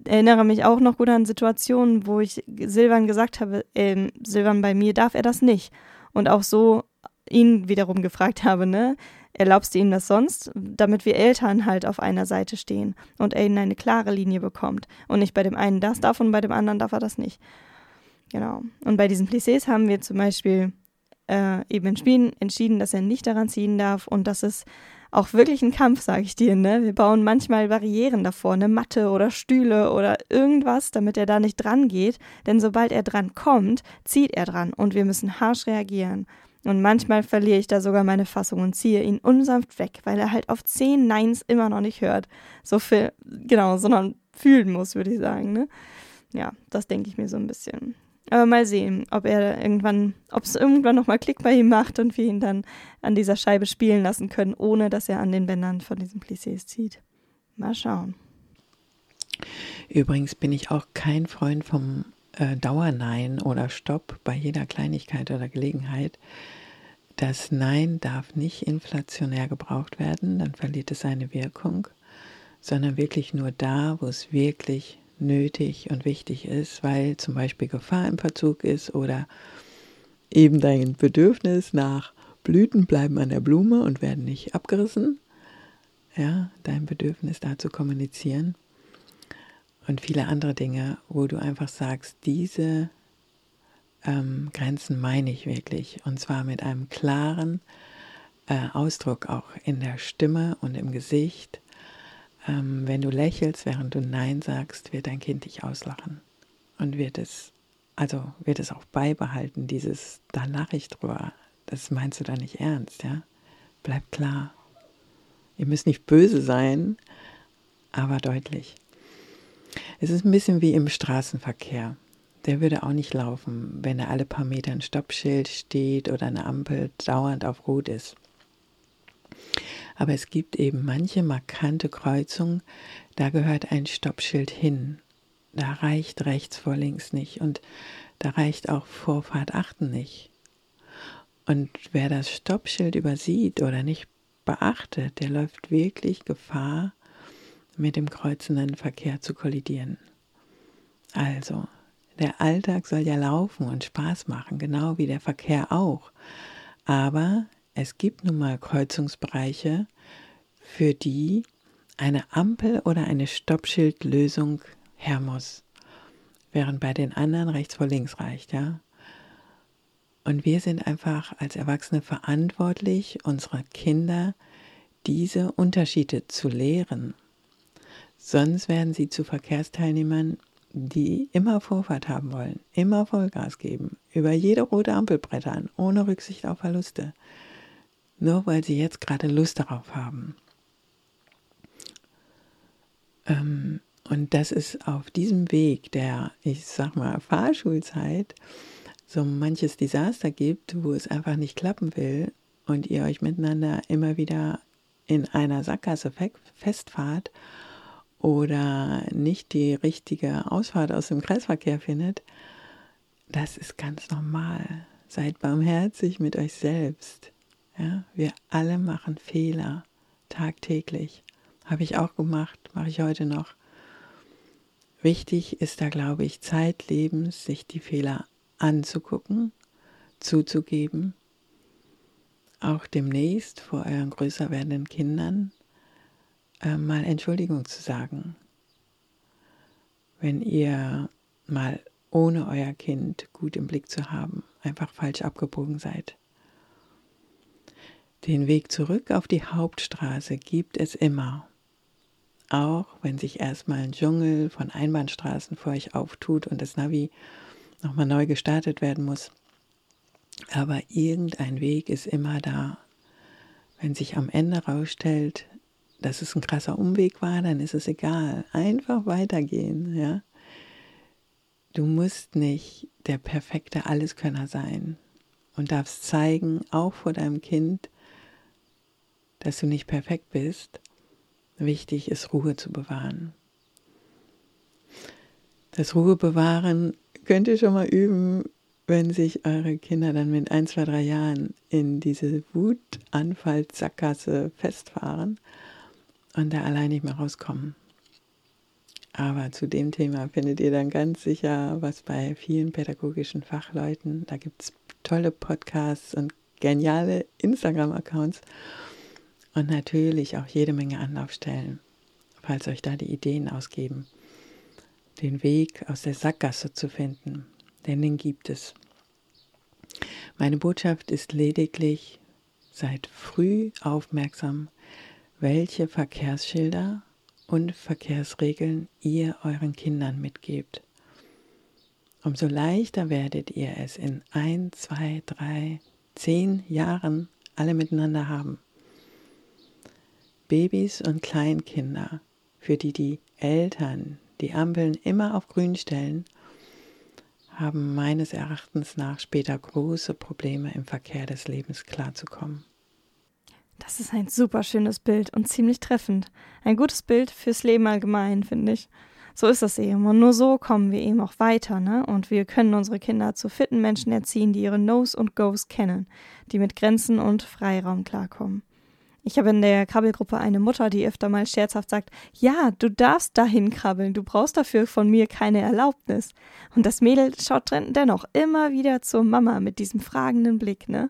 Erinnere mich auch noch gut an Situationen, wo ich Silvan gesagt habe, äh, Silvan, bei mir darf er das nicht. Und auch so ihn wiederum gefragt habe, ne? Erlaubst du ihm das sonst? Damit wir Eltern halt auf einer Seite stehen und Aiden eine klare Linie bekommt. Und nicht bei dem einen das darf und bei dem anderen darf er das nicht. Genau. Und bei diesen Plissés haben wir zum Beispiel äh, eben entschieden, dass er nicht daran ziehen darf und dass es auch wirklich ein Kampf, sage ich dir. Ne? Wir bauen manchmal Barrieren davor, eine Matte oder Stühle oder irgendwas, damit er da nicht dran geht. Denn sobald er dran kommt, zieht er dran und wir müssen harsch reagieren. Und manchmal verliere ich da sogar meine Fassung und ziehe ihn unsanft weg, weil er halt auf zehn Neins immer noch nicht hört. So viel, genau, sondern fühlen muss, würde ich sagen. Ne? Ja, das denke ich mir so ein bisschen. Aber mal sehen, ob er irgendwann, ob es irgendwann nochmal Klick bei ihm macht und wir ihn dann an dieser Scheibe spielen lassen können, ohne dass er an den Bändern von diesen Plissés zieht. Mal schauen. Übrigens bin ich auch kein Freund vom äh, Dauernein oder Stopp bei jeder Kleinigkeit oder Gelegenheit. Das Nein darf nicht inflationär gebraucht werden, dann verliert es seine Wirkung, sondern wirklich nur da, wo es wirklich nötig und wichtig ist, weil zum Beispiel Gefahr im Verzug ist oder eben dein Bedürfnis nach Blüten bleiben an der Blume und werden nicht abgerissen. Ja, dein Bedürfnis da zu kommunizieren und viele andere Dinge, wo du einfach sagst, diese ähm, Grenzen meine ich wirklich. Und zwar mit einem klaren äh, Ausdruck auch in der Stimme und im Gesicht. Ähm, wenn du lächelst, während du Nein sagst, wird dein Kind dich auslachen. Und wird es, also wird es auch beibehalten, dieses, da lache ich drüber. Das meinst du da nicht ernst, ja? Bleib klar. Ihr müsst nicht böse sein, aber deutlich. Es ist ein bisschen wie im Straßenverkehr. Der würde auch nicht laufen, wenn er alle paar Meter ein Stoppschild steht oder eine Ampel dauernd auf Rot ist. Aber es gibt eben manche markante Kreuzungen, da gehört ein Stoppschild hin. Da reicht rechts vor links nicht und da reicht auch Vorfahrt achten nicht. Und wer das Stoppschild übersieht oder nicht beachtet, der läuft wirklich Gefahr, mit dem kreuzenden Verkehr zu kollidieren. Also, der Alltag soll ja laufen und Spaß machen, genau wie der Verkehr auch. Aber es gibt nun mal Kreuzungsbereiche, für die eine Ampel oder eine Stoppschildlösung her muss, während bei den anderen rechts vor links reicht, ja. Und wir sind einfach als Erwachsene verantwortlich, unsere Kinder diese Unterschiede zu lehren Sonst werden sie zu Verkehrsteilnehmern, die immer Vorfahrt haben wollen, immer Vollgas geben, über jede rote Ampel brettern, ohne Rücksicht auf Verluste. Nur weil sie jetzt gerade Lust darauf haben. Ähm, und das ist auf diesem Weg der, ich sag mal, Fahrschulzeit so manches Desaster gibt, wo es einfach nicht klappen will und ihr euch miteinander immer wieder in einer Sackgasse festfahrt oder nicht die richtige Ausfahrt aus dem Kreisverkehr findet, das ist ganz normal. Seid barmherzig mit euch selbst. Ja, wir alle machen Fehler tagtäglich. Habe ich auch gemacht, mache ich heute noch. Wichtig ist da, glaube ich, zeitlebens, sich die Fehler anzugucken, zuzugeben, auch demnächst vor euren größer werdenden Kindern äh, mal Entschuldigung zu sagen. Wenn ihr mal ohne euer Kind gut im Blick zu haben, einfach falsch abgebogen seid. Den Weg zurück auf die Hauptstraße gibt es immer. Auch wenn sich erstmal ein Dschungel von Einbahnstraßen vor euch auftut und das Navi nochmal neu gestartet werden muss. Aber irgendein Weg ist immer da. Wenn sich am Ende rausstellt, dass es ein krasser Umweg war, dann ist es egal. Einfach weitergehen, ja. Du musst nicht der perfekte Alleskönner sein und darfst zeigen, auch vor deinem Kind, dass du nicht perfekt bist. Wichtig ist, Ruhe zu bewahren. Das Ruhe bewahren könnt ihr schon mal üben, wenn sich eure Kinder dann mit ein, zwei, drei Jahren in diese Wutanfallsackgasse festfahren und da allein nicht mehr rauskommen. Aber zu dem Thema findet ihr dann ganz sicher was bei vielen pädagogischen Fachleuten. Da gibt es tolle Podcasts und geniale Instagram-Accounts und natürlich auch jede Menge Anlaufstellen, falls euch da die Ideen ausgeben, den Weg aus der Sackgasse zu finden, denn den gibt es. Meine Botschaft ist lediglich, seid früh aufmerksam welche Verkehrsschilder und Verkehrsregeln ihr euren Kindern mitgebt. Umso leichter werdet ihr es in ein, zwei, drei, zehn Jahren alle miteinander haben. Babys und Kleinkinder, für die die Eltern die Ampeln immer auf grün stellen, haben meines Erachtens nach später große Probleme im Verkehr des Lebens klarzukommen. Das ist ein super schönes Bild und ziemlich treffend. Ein gutes Bild fürs Leben allgemein, finde ich. So ist das eben. Und nur so kommen wir eben auch weiter, ne? Und wir können unsere Kinder zu fitten Menschen erziehen, die ihre No's und Go's kennen, die mit Grenzen und Freiraum klarkommen. Ich habe in der Krabbelgruppe eine Mutter, die öfter mal scherzhaft sagt, ja, du darfst dahin krabbeln, du brauchst dafür von mir keine Erlaubnis. Und das Mädel schaut dennoch immer wieder zur Mama mit diesem fragenden Blick, ne?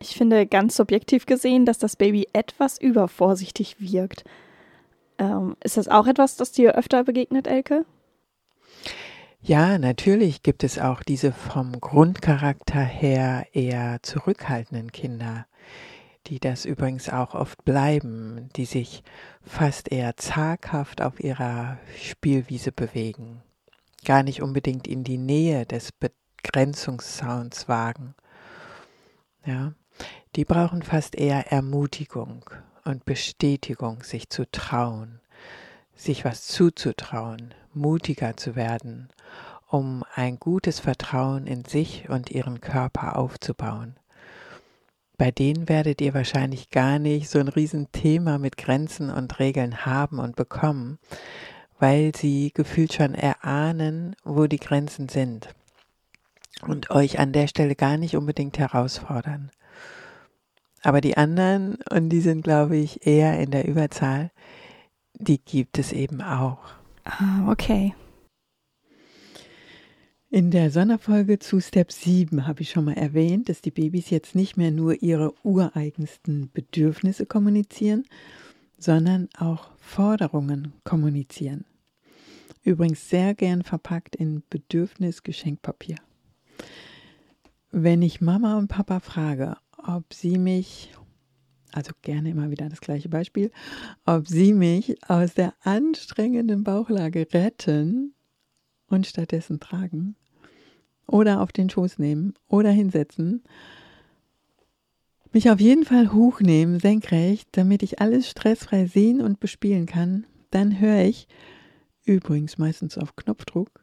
Ich finde ganz subjektiv gesehen, dass das Baby etwas übervorsichtig wirkt. Ähm, ist das auch etwas, das dir öfter begegnet, Elke? Ja, natürlich gibt es auch diese vom Grundcharakter her eher zurückhaltenden Kinder, die das übrigens auch oft bleiben, die sich fast eher zaghaft auf ihrer Spielwiese bewegen, gar nicht unbedingt in die Nähe des Begrenzungssounds wagen. Ja, die brauchen fast eher Ermutigung und Bestätigung, sich zu trauen, sich was zuzutrauen, mutiger zu werden, um ein gutes Vertrauen in sich und ihren Körper aufzubauen. Bei denen werdet ihr wahrscheinlich gar nicht so ein Riesenthema mit Grenzen und Regeln haben und bekommen, weil sie gefühlt schon erahnen, wo die Grenzen sind und euch an der Stelle gar nicht unbedingt herausfordern. Aber die anderen, und die sind, glaube ich, eher in der Überzahl, die gibt es eben auch. Ah, okay. In der Sonderfolge zu Step 7 habe ich schon mal erwähnt, dass die Babys jetzt nicht mehr nur ihre ureigensten Bedürfnisse kommunizieren, sondern auch Forderungen kommunizieren. Übrigens sehr gern verpackt in Bedürfnisgeschenkpapier. Wenn ich Mama und Papa frage, ob sie mich, also gerne immer wieder das gleiche Beispiel, ob sie mich aus der anstrengenden Bauchlage retten und stattdessen tragen oder auf den Schoß nehmen oder hinsetzen, mich auf jeden Fall hochnehmen, senkrecht, damit ich alles stressfrei sehen und bespielen kann, dann höre ich, übrigens meistens auf Knopfdruck,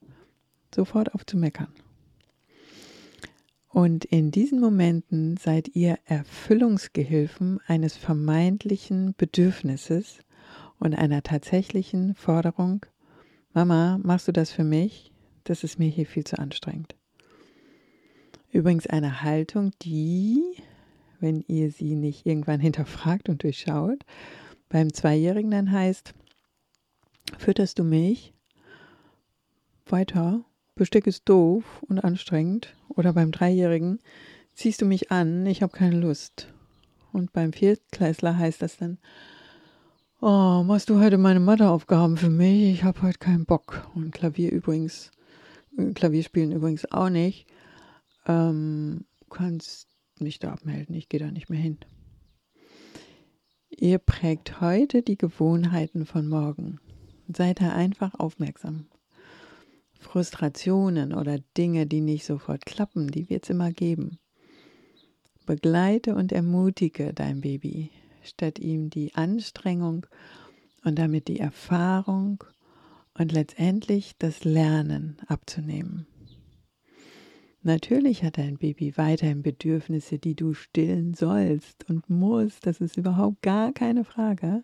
sofort auf zu meckern. Und in diesen Momenten seid ihr Erfüllungsgehilfen eines vermeintlichen Bedürfnisses und einer tatsächlichen Forderung, Mama, machst du das für mich? Das ist mir hier viel zu anstrengend. Übrigens eine Haltung, die, wenn ihr sie nicht irgendwann hinterfragt und durchschaut, beim Zweijährigen dann heißt, fütterst du mich? Weiter, Besteck ist doof und anstrengend. Oder beim Dreijährigen, ziehst du mich an, ich habe keine Lust. Und beim Viertklässler heißt das dann, oh, machst du heute meine Matheaufgaben für mich? Ich habe heute keinen Bock. Und Klavier übrigens, äh, Klavier spielen übrigens auch nicht. Ähm, kannst mich da abmelden, ich gehe da nicht mehr hin. Ihr prägt heute die Gewohnheiten von morgen. Seid da einfach aufmerksam. Frustrationen oder Dinge, die nicht sofort klappen, die wird es immer geben. Begleite und ermutige dein Baby, statt ihm die Anstrengung und damit die Erfahrung und letztendlich das Lernen abzunehmen. Natürlich hat dein Baby weiterhin Bedürfnisse, die du stillen sollst und musst, das ist überhaupt gar keine Frage.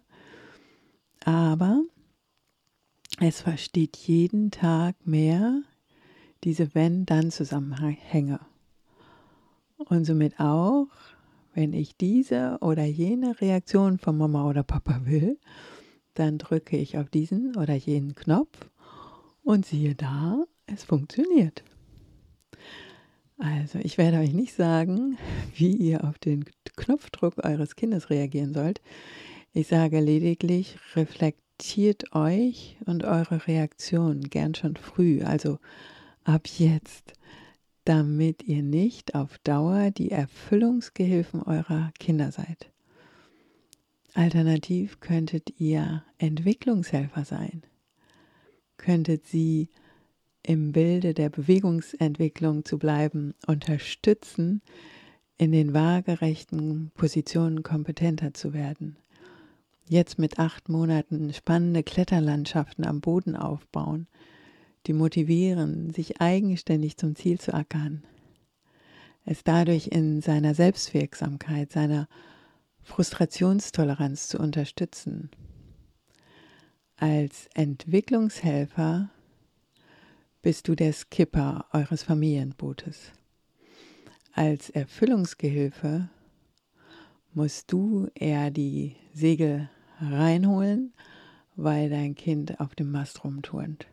Aber es versteht jeden Tag mehr diese Wenn-Dann-Zusammenhänge. Und somit auch, wenn ich diese oder jene Reaktion von Mama oder Papa will, dann drücke ich auf diesen oder jenen Knopf und siehe da, es funktioniert. Also, ich werde euch nicht sagen, wie ihr auf den Knopfdruck eures Kindes reagieren sollt. Ich sage lediglich, reflektiert euch und eure Reaktion gern schon früh, also ab jetzt, damit ihr nicht auf Dauer die Erfüllungsgehilfen eurer Kinder seid. Alternativ könntet ihr Entwicklungshelfer sein, könntet sie im Bilde der Bewegungsentwicklung zu bleiben unterstützen, in den waagerechten Positionen kompetenter zu werden. Jetzt mit acht Monaten spannende Kletterlandschaften am Boden aufbauen, die motivieren, sich eigenständig zum Ziel zu ackern. Es dadurch in seiner Selbstwirksamkeit, seiner Frustrationstoleranz zu unterstützen. Als Entwicklungshelfer bist du der Skipper eures Familienbootes. Als Erfüllungsgehilfe musst du eher die Segel reinholen, weil dein Kind auf dem Mast rumturnt.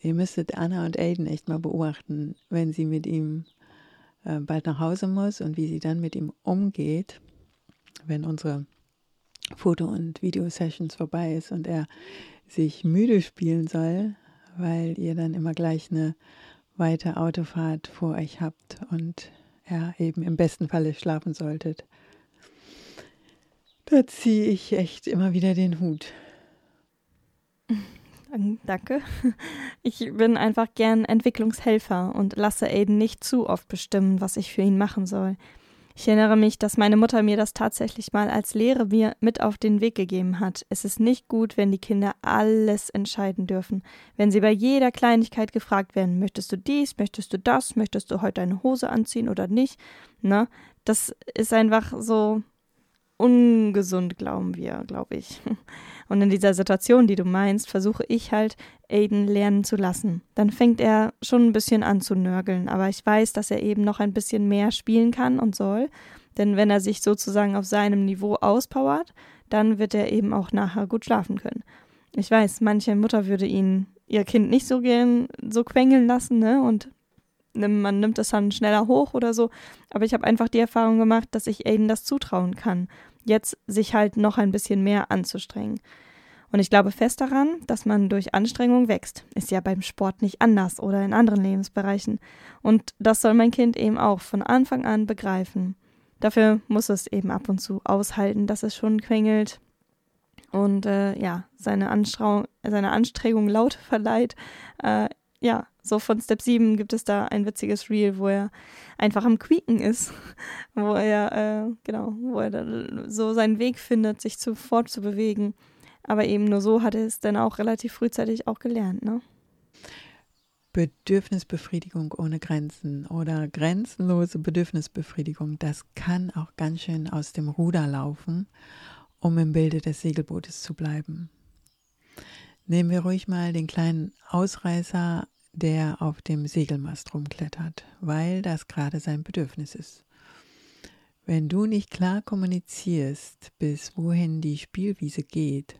Ihr müsstet Anna und Aiden echt mal beobachten, wenn sie mit ihm äh, bald nach Hause muss und wie sie dann mit ihm umgeht, wenn unsere Foto- und Videosessions vorbei ist und er sich müde spielen soll, weil ihr dann immer gleich eine weite Autofahrt vor euch habt und er eben im besten Falle schlafen solltet. Da ziehe ich echt immer wieder den Hut. Danke. Ich bin einfach gern Entwicklungshelfer und lasse Aiden nicht zu oft bestimmen, was ich für ihn machen soll. Ich erinnere mich, dass meine Mutter mir das tatsächlich mal als Lehre mir mit auf den Weg gegeben hat. Es ist nicht gut, wenn die Kinder alles entscheiden dürfen. Wenn sie bei jeder Kleinigkeit gefragt werden, möchtest du dies, möchtest du das, möchtest du heute eine Hose anziehen oder nicht, ne? Das ist einfach so, ungesund, glauben wir, glaube ich. Und in dieser Situation, die du meinst, versuche ich halt, Aiden lernen zu lassen. Dann fängt er schon ein bisschen an zu nörgeln, aber ich weiß, dass er eben noch ein bisschen mehr spielen kann und soll. Denn wenn er sich sozusagen auf seinem Niveau auspowert, dann wird er eben auch nachher gut schlafen können. Ich weiß, manche Mutter würde ihn ihr Kind nicht so gern so quengeln lassen, ne? Und man nimmt es dann schneller hoch oder so. Aber ich habe einfach die Erfahrung gemacht, dass ich Aiden das zutrauen kann jetzt sich halt noch ein bisschen mehr anzustrengen. Und ich glaube fest daran, dass man durch Anstrengung wächst. Ist ja beim Sport nicht anders oder in anderen Lebensbereichen. Und das soll mein Kind eben auch von Anfang an begreifen. Dafür muss es eben ab und zu aushalten, dass es schon quengelt und äh, ja, seine, Anstrengung, seine Anstrengung laut verleiht. Äh, ja, so von Step 7 gibt es da ein witziges Reel, wo er einfach am Quieken ist, wo er, äh, genau, wo er so seinen Weg findet, sich zu, fortzubewegen. Aber eben nur so hat er es dann auch relativ frühzeitig auch gelernt, ne? Bedürfnisbefriedigung ohne Grenzen oder grenzenlose Bedürfnisbefriedigung, das kann auch ganz schön aus dem Ruder laufen, um im Bilde des Segelbootes zu bleiben. Nehmen wir ruhig mal den kleinen Ausreißer, der auf dem Segelmast rumklettert, weil das gerade sein Bedürfnis ist. Wenn du nicht klar kommunizierst, bis wohin die Spielwiese geht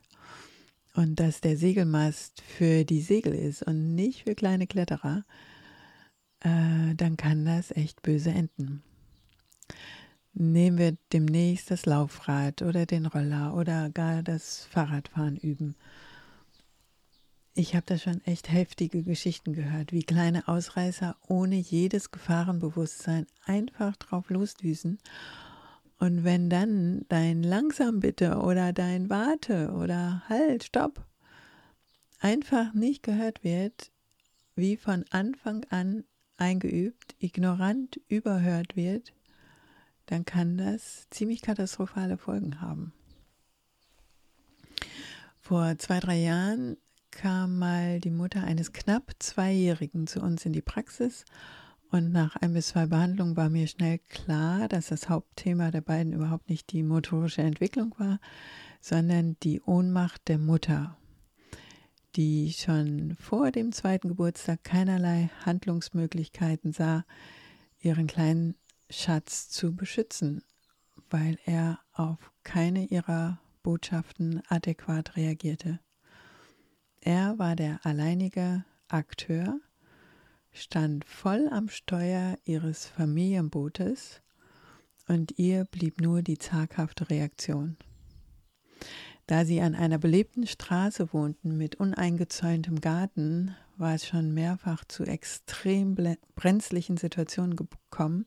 und dass der Segelmast für die Segel ist und nicht für kleine Kletterer, äh, dann kann das echt böse enden. Nehmen wir demnächst das Laufrad oder den Roller oder gar das Fahrradfahren üben ich habe da schon echt heftige Geschichten gehört, wie kleine Ausreißer ohne jedes Gefahrenbewusstsein einfach drauf losdüsen. Und wenn dann dein Langsam bitte oder dein Warte oder Halt, Stopp einfach nicht gehört wird, wie von Anfang an eingeübt, ignorant überhört wird, dann kann das ziemlich katastrophale Folgen haben. Vor zwei, drei Jahren kam mal die Mutter eines knapp Zweijährigen zu uns in die Praxis und nach ein bis zwei Behandlungen war mir schnell klar, dass das Hauptthema der beiden überhaupt nicht die motorische Entwicklung war, sondern die Ohnmacht der Mutter, die schon vor dem zweiten Geburtstag keinerlei Handlungsmöglichkeiten sah, ihren kleinen Schatz zu beschützen, weil er auf keine ihrer Botschaften adäquat reagierte. Er war der alleinige Akteur, stand voll am Steuer ihres Familienbootes und ihr blieb nur die zaghafte Reaktion. Da sie an einer belebten Straße wohnten mit uneingezäuntem Garten, war es schon mehrfach zu extrem brenzlichen Situationen gekommen,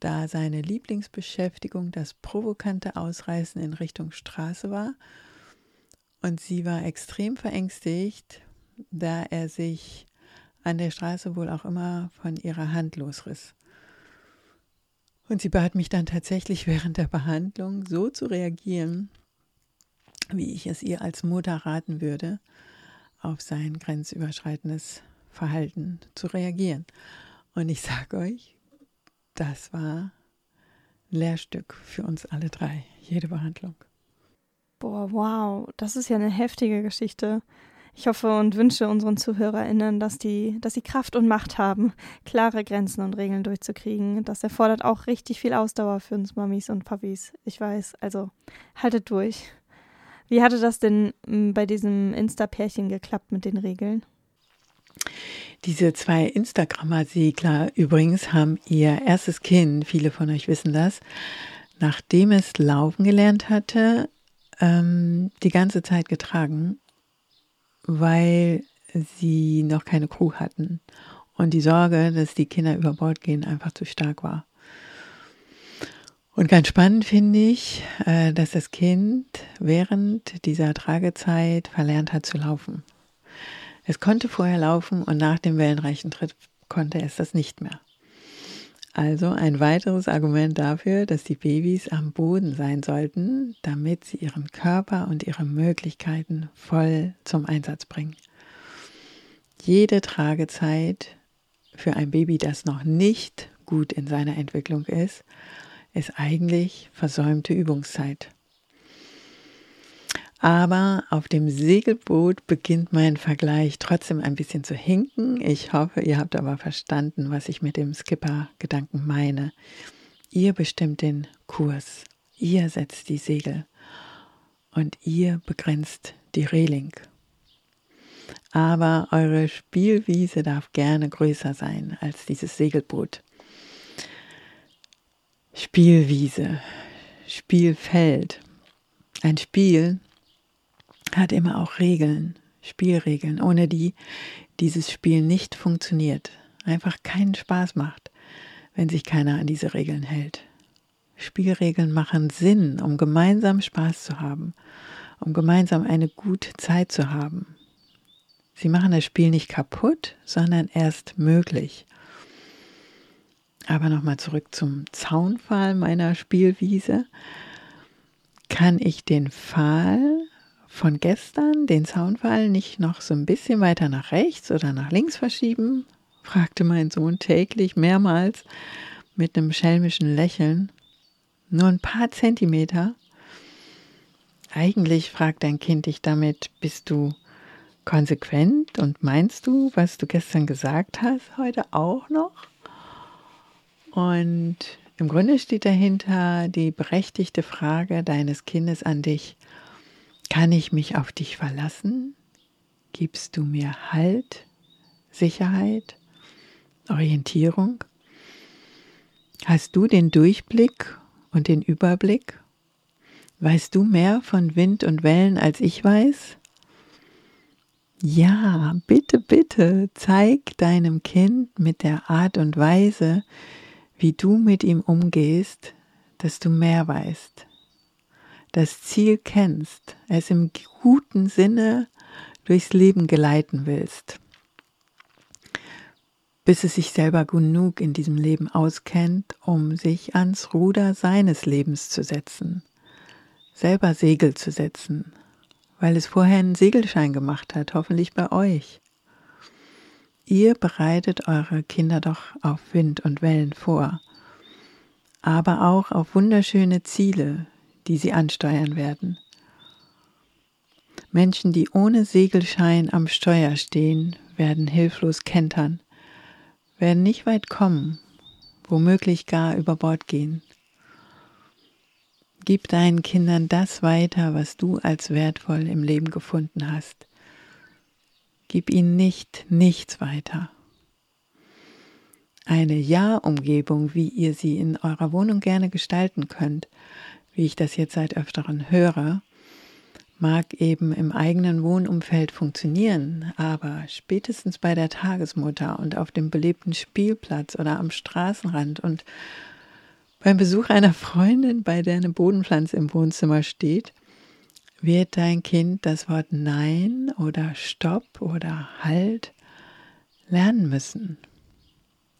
da seine Lieblingsbeschäftigung das provokante Ausreißen in Richtung Straße war und sie war extrem verängstigt, da er sich an der Straße wohl auch immer von ihrer Hand losriss. Und sie bat mich dann tatsächlich während der Behandlung so zu reagieren, wie ich es ihr als Mutter raten würde, auf sein grenzüberschreitendes Verhalten zu reagieren. Und ich sage euch, das war ein Lehrstück für uns alle drei, jede Behandlung. Boah, wow, das ist ja eine heftige Geschichte. Ich hoffe und wünsche unseren ZuhörerInnen, dass die, dass sie Kraft und Macht haben, klare Grenzen und Regeln durchzukriegen. Das erfordert auch richtig viel Ausdauer für uns Mamis und Papis. Ich weiß, also haltet durch. Wie hatte das denn hm, bei diesem Insta-Pärchen geklappt mit den Regeln? Diese zwei Instagrammer-Segler übrigens haben ihr erstes Kind, viele von euch wissen das, nachdem es laufen gelernt hatte, ähm, die ganze Zeit getragen, weil sie noch keine Crew hatten und die Sorge, dass die Kinder über Bord gehen, einfach zu stark war. Und ganz spannend finde ich, äh, dass das Kind während dieser Tragezeit verlernt hat zu laufen. Es konnte vorher laufen und nach dem wellenreichen Tritt konnte es das nicht mehr. Also ein weiteres Argument dafür, dass die Babys am Boden sein sollten, damit sie ihren Körper und ihre Möglichkeiten voll zum Einsatz bringen. Jede Tragezeit für ein Baby, das noch nicht gut in seiner Entwicklung ist, ist eigentlich versäumte Übungszeit. Aber auf dem Segelboot beginnt mein Vergleich trotzdem ein bisschen zu hinken. Ich hoffe, ihr habt aber verstanden, was ich mit dem Skipper-Gedanken meine. Ihr bestimmt den Kurs, ihr setzt die Segel und ihr begrenzt die Reling. Aber eure Spielwiese darf gerne größer sein als dieses Segelboot. Spielwiese, Spielfeld. Ein Spiel hat immer auch Regeln, Spielregeln, ohne die dieses Spiel nicht funktioniert, einfach keinen Spaß macht, wenn sich keiner an diese Regeln hält. Spielregeln machen Sinn, um gemeinsam Spaß zu haben, um gemeinsam eine gute Zeit zu haben. Sie machen das Spiel nicht kaputt, sondern erst möglich. Aber nochmal zurück zum Zaunpfahl meiner Spielwiese. Kann ich den Pfahl von gestern, den Zaunpfahl, nicht noch so ein bisschen weiter nach rechts oder nach links verschieben? fragte mein Sohn täglich mehrmals mit einem schelmischen Lächeln. Nur ein paar Zentimeter. Eigentlich fragt dein Kind dich damit, bist du konsequent und meinst du, was du gestern gesagt hast, heute auch noch? Und im Grunde steht dahinter die berechtigte Frage deines Kindes an dich. Kann ich mich auf dich verlassen? Gibst du mir Halt, Sicherheit, Orientierung? Hast du den Durchblick und den Überblick? Weißt du mehr von Wind und Wellen, als ich weiß? Ja, bitte, bitte, zeig deinem Kind mit der Art und Weise, wie du mit ihm umgehst, dass du mehr weißt, das Ziel kennst, es im guten Sinne durchs Leben geleiten willst, bis es sich selber genug in diesem Leben auskennt, um sich ans Ruder seines Lebens zu setzen, selber Segel zu setzen, weil es vorher einen Segelschein gemacht hat, hoffentlich bei euch. Ihr bereitet eure Kinder doch auf Wind und Wellen vor, aber auch auf wunderschöne Ziele, die sie ansteuern werden. Menschen, die ohne Segelschein am Steuer stehen, werden hilflos kentern, werden nicht weit kommen, womöglich gar über Bord gehen. Gib deinen Kindern das weiter, was du als wertvoll im Leben gefunden hast. Gib ihnen nicht nichts weiter. Eine Ja-Umgebung, wie ihr sie in eurer Wohnung gerne gestalten könnt, wie ich das jetzt seit öfteren höre, mag eben im eigenen Wohnumfeld funktionieren, aber spätestens bei der Tagesmutter und auf dem belebten Spielplatz oder am Straßenrand und beim Besuch einer Freundin, bei der eine Bodenpflanze im Wohnzimmer steht, wird dein Kind das Wort Nein oder Stopp oder Halt lernen müssen.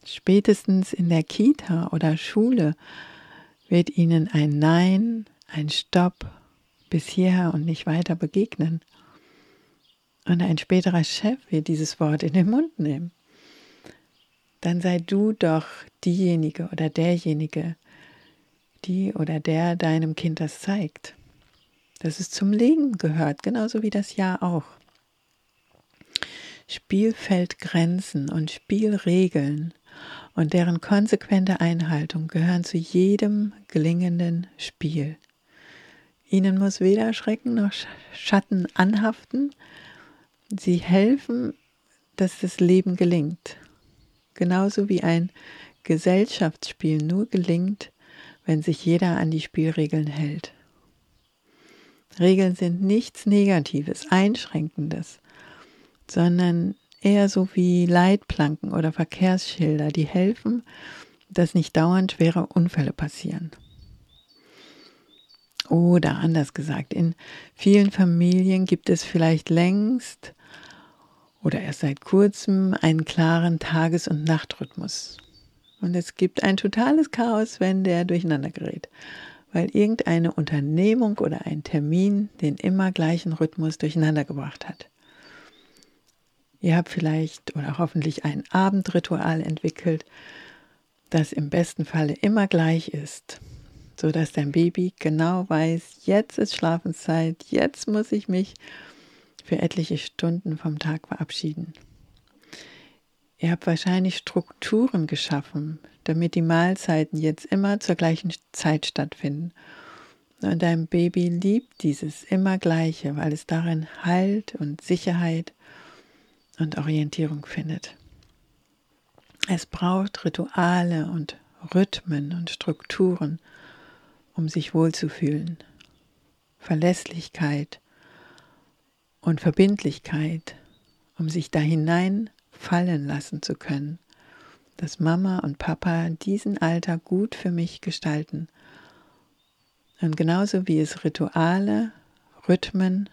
Spätestens in der Kita oder Schule wird ihnen ein Nein, ein Stopp bis hierher und nicht weiter begegnen. Und ein späterer Chef wird dieses Wort in den Mund nehmen. Dann sei du doch diejenige oder derjenige, die oder der deinem Kind das zeigt. Dass es zum Leben gehört, genauso wie das Ja auch. Spielfeldgrenzen und Spielregeln und deren konsequente Einhaltung gehören zu jedem gelingenden Spiel. Ihnen muss weder Schrecken noch Schatten anhaften. Sie helfen, dass das Leben gelingt. Genauso wie ein Gesellschaftsspiel nur gelingt, wenn sich jeder an die Spielregeln hält. Regeln sind nichts Negatives, Einschränkendes, sondern eher so wie Leitplanken oder Verkehrsschilder, die helfen, dass nicht dauernd schwere Unfälle passieren. Oder anders gesagt, in vielen Familien gibt es vielleicht längst oder erst seit kurzem einen klaren Tages- und Nachtrhythmus. Und es gibt ein totales Chaos, wenn der durcheinander gerät, weil irgendeine Unternehmung oder ein Termin den immer gleichen Rhythmus durcheinander gebracht hat. Ihr habt vielleicht oder hoffentlich ein Abendritual entwickelt, das im besten Falle immer gleich ist so dass dein Baby genau weiß, jetzt ist Schlafenszeit, jetzt muss ich mich für etliche Stunden vom Tag verabschieden. Ihr habt wahrscheinlich Strukturen geschaffen, damit die Mahlzeiten jetzt immer zur gleichen Zeit stattfinden. Und dein Baby liebt dieses immer Gleiche, weil es darin Halt und Sicherheit und Orientierung findet. Es braucht Rituale und Rhythmen und Strukturen, um sich wohlzufühlen. Verlässlichkeit und Verbindlichkeit, um sich da hinein fallen lassen zu können, dass Mama und Papa diesen Alltag gut für mich gestalten. Und genauso wie es Rituale, Rhythmen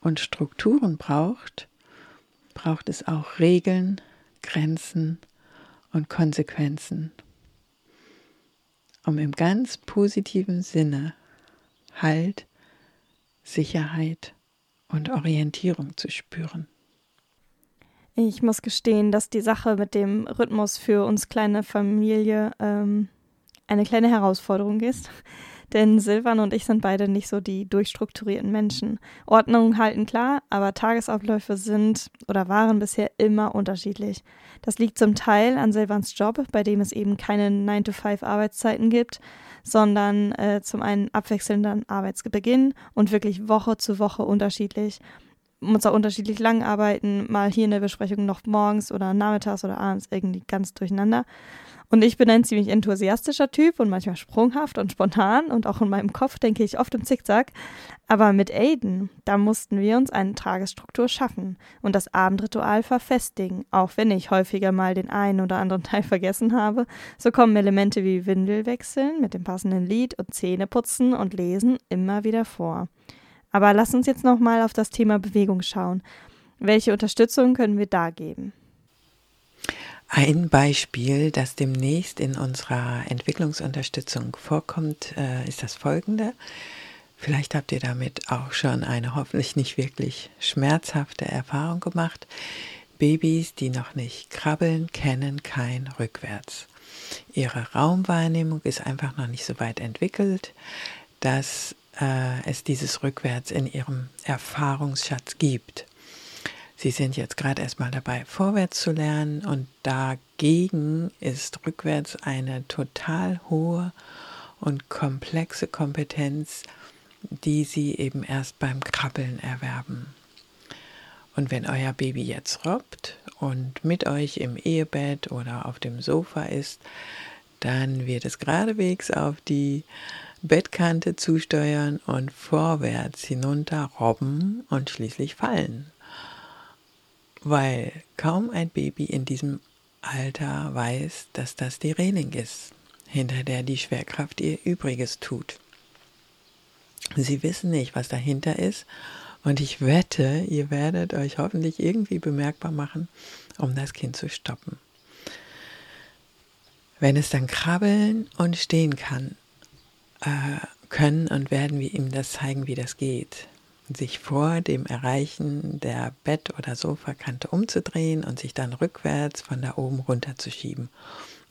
und Strukturen braucht, braucht es auch Regeln, Grenzen und Konsequenzen um im ganz positiven Sinne Halt, Sicherheit und Orientierung zu spüren. Ich muss gestehen, dass die Sache mit dem Rhythmus für uns kleine Familie ähm, eine kleine Herausforderung ist. Denn Silvan und ich sind beide nicht so die durchstrukturierten Menschen. Ordnungen halten klar, aber Tagesabläufe sind oder waren bisher immer unterschiedlich. Das liegt zum Teil an Silvans Job, bei dem es eben keine 9-to-5 Arbeitszeiten gibt, sondern äh, zum einen abwechselnden Arbeitsbeginn und wirklich Woche zu Woche unterschiedlich muss auch unterschiedlich lang arbeiten, mal hier in der Besprechung noch morgens oder nachmittags oder abends irgendwie ganz durcheinander. Und ich bin ein ziemlich enthusiastischer Typ und manchmal sprunghaft und spontan und auch in meinem Kopf denke ich oft im Zickzack. Aber mit Aiden, da mussten wir uns eine Tagesstruktur schaffen und das Abendritual verfestigen. Auch wenn ich häufiger mal den einen oder anderen Teil vergessen habe, so kommen Elemente wie Windel wechseln mit dem passenden Lied und Zähneputzen und Lesen immer wieder vor. Aber lass uns jetzt nochmal auf das Thema Bewegung schauen. Welche Unterstützung können wir da geben? Ein Beispiel, das demnächst in unserer Entwicklungsunterstützung vorkommt, äh, ist das folgende. Vielleicht habt ihr damit auch schon eine hoffentlich nicht wirklich schmerzhafte Erfahrung gemacht. Babys, die noch nicht krabbeln, kennen kein Rückwärts. Ihre Raumwahrnehmung ist einfach noch nicht so weit entwickelt, dass äh, es dieses Rückwärts in ihrem Erfahrungsschatz gibt. Sie sind jetzt gerade erstmal dabei, vorwärts zu lernen und dagegen ist rückwärts eine total hohe und komplexe Kompetenz, die Sie eben erst beim Krabbeln erwerben. Und wenn euer Baby jetzt robbt und mit euch im Ehebett oder auf dem Sofa ist, dann wird es geradewegs auf die Bettkante zusteuern und vorwärts hinunter robben und schließlich fallen weil kaum ein Baby in diesem Alter weiß, dass das die Reling ist, hinter der die Schwerkraft ihr Übriges tut. Sie wissen nicht, was dahinter ist, und ich wette, ihr werdet euch hoffentlich irgendwie bemerkbar machen, um das Kind zu stoppen. Wenn es dann krabbeln und stehen kann, äh, können und werden wir ihm das zeigen, wie das geht. Sich vor dem Erreichen der Bett- oder Sofakante umzudrehen und sich dann rückwärts von da oben runter zu schieben,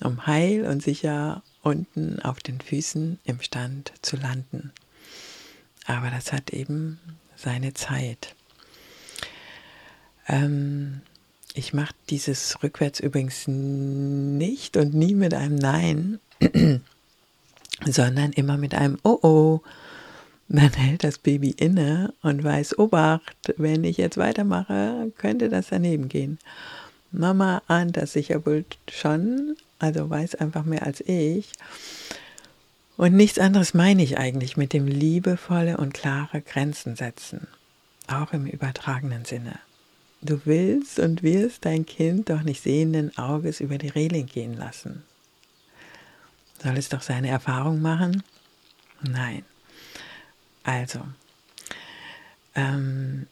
um heil und sicher unten auf den Füßen im Stand zu landen. Aber das hat eben seine Zeit. Ähm, ich mache dieses rückwärts übrigens nicht und nie mit einem Nein, sondern immer mit einem Oh oh. Dann hält das Baby inne und weiß, Obacht, wenn ich jetzt weitermache, könnte das daneben gehen. Mama ahnt das sicher wohl schon, also weiß einfach mehr als ich. Und nichts anderes meine ich eigentlich mit dem liebevolle und klare Grenzen setzen, auch im übertragenen Sinne. Du willst und wirst dein Kind doch nicht sehenden Auges über die Reling gehen lassen. Soll es doch seine Erfahrung machen? Nein. Also, ähm,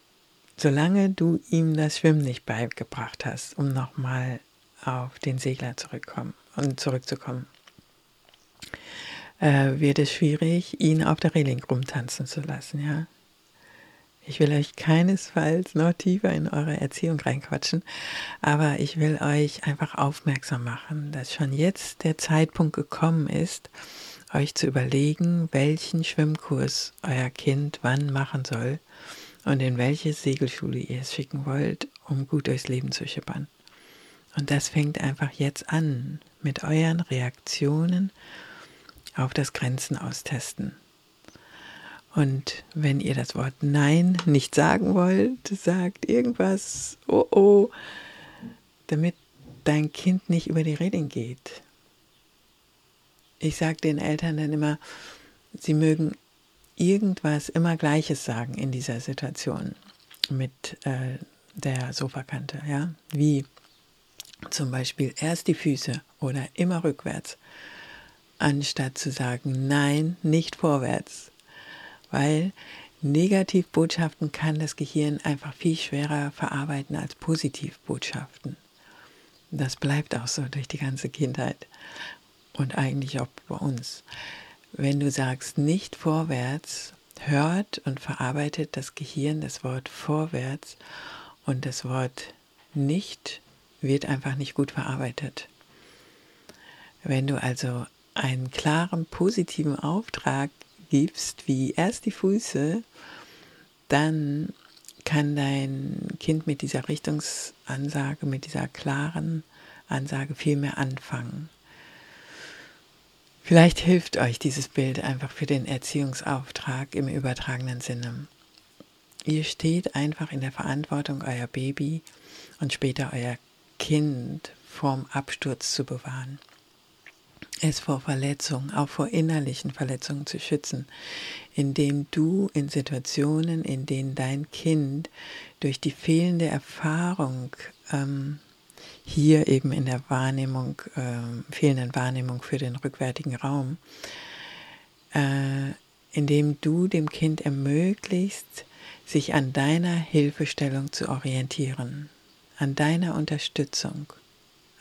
solange du ihm das Schwimmen nicht beigebracht hast, um nochmal auf den Segler zurückkommen und zurückzukommen, äh, wird es schwierig, ihn auf der Reling rumtanzen zu lassen, ja. Ich will euch keinesfalls noch tiefer in eure Erziehung reinquatschen, aber ich will euch einfach aufmerksam machen, dass schon jetzt der Zeitpunkt gekommen ist, euch zu überlegen, welchen Schwimmkurs euer Kind wann machen soll und in welche Segelschule ihr es schicken wollt, um gut durchs Leben zu schippern. Und das fängt einfach jetzt an mit euren Reaktionen auf das Grenzen austesten. Und wenn ihr das Wort Nein nicht sagen wollt, sagt irgendwas, oh oh, damit dein Kind nicht über die Reling geht. Ich sage den Eltern dann immer, sie mögen irgendwas immer Gleiches sagen in dieser Situation mit äh, der Sofakante, ja, wie zum Beispiel erst die Füße oder immer rückwärts, anstatt zu sagen, nein, nicht vorwärts, weil Negativbotschaften kann das Gehirn einfach viel schwerer verarbeiten als Positivbotschaften. Das bleibt auch so durch die ganze Kindheit und eigentlich auch bei uns. Wenn du sagst nicht vorwärts, hört und verarbeitet das Gehirn das Wort vorwärts und das Wort nicht wird einfach nicht gut verarbeitet. Wenn du also einen klaren positiven Auftrag gibst, wie erst die Füße, dann kann dein Kind mit dieser Richtungsansage, mit dieser klaren Ansage viel mehr anfangen. Vielleicht hilft euch dieses Bild einfach für den Erziehungsauftrag im übertragenen Sinne. Ihr steht einfach in der Verantwortung, euer Baby und später euer Kind vorm Absturz zu bewahren es vor Verletzungen, auch vor innerlichen Verletzungen zu schützen, indem du in Situationen, in denen dein Kind durch die fehlende Erfahrung ähm, hier eben in der Wahrnehmung, äh, fehlenden Wahrnehmung für den rückwärtigen Raum, äh, indem du dem Kind ermöglicht, sich an deiner Hilfestellung zu orientieren, an deiner Unterstützung,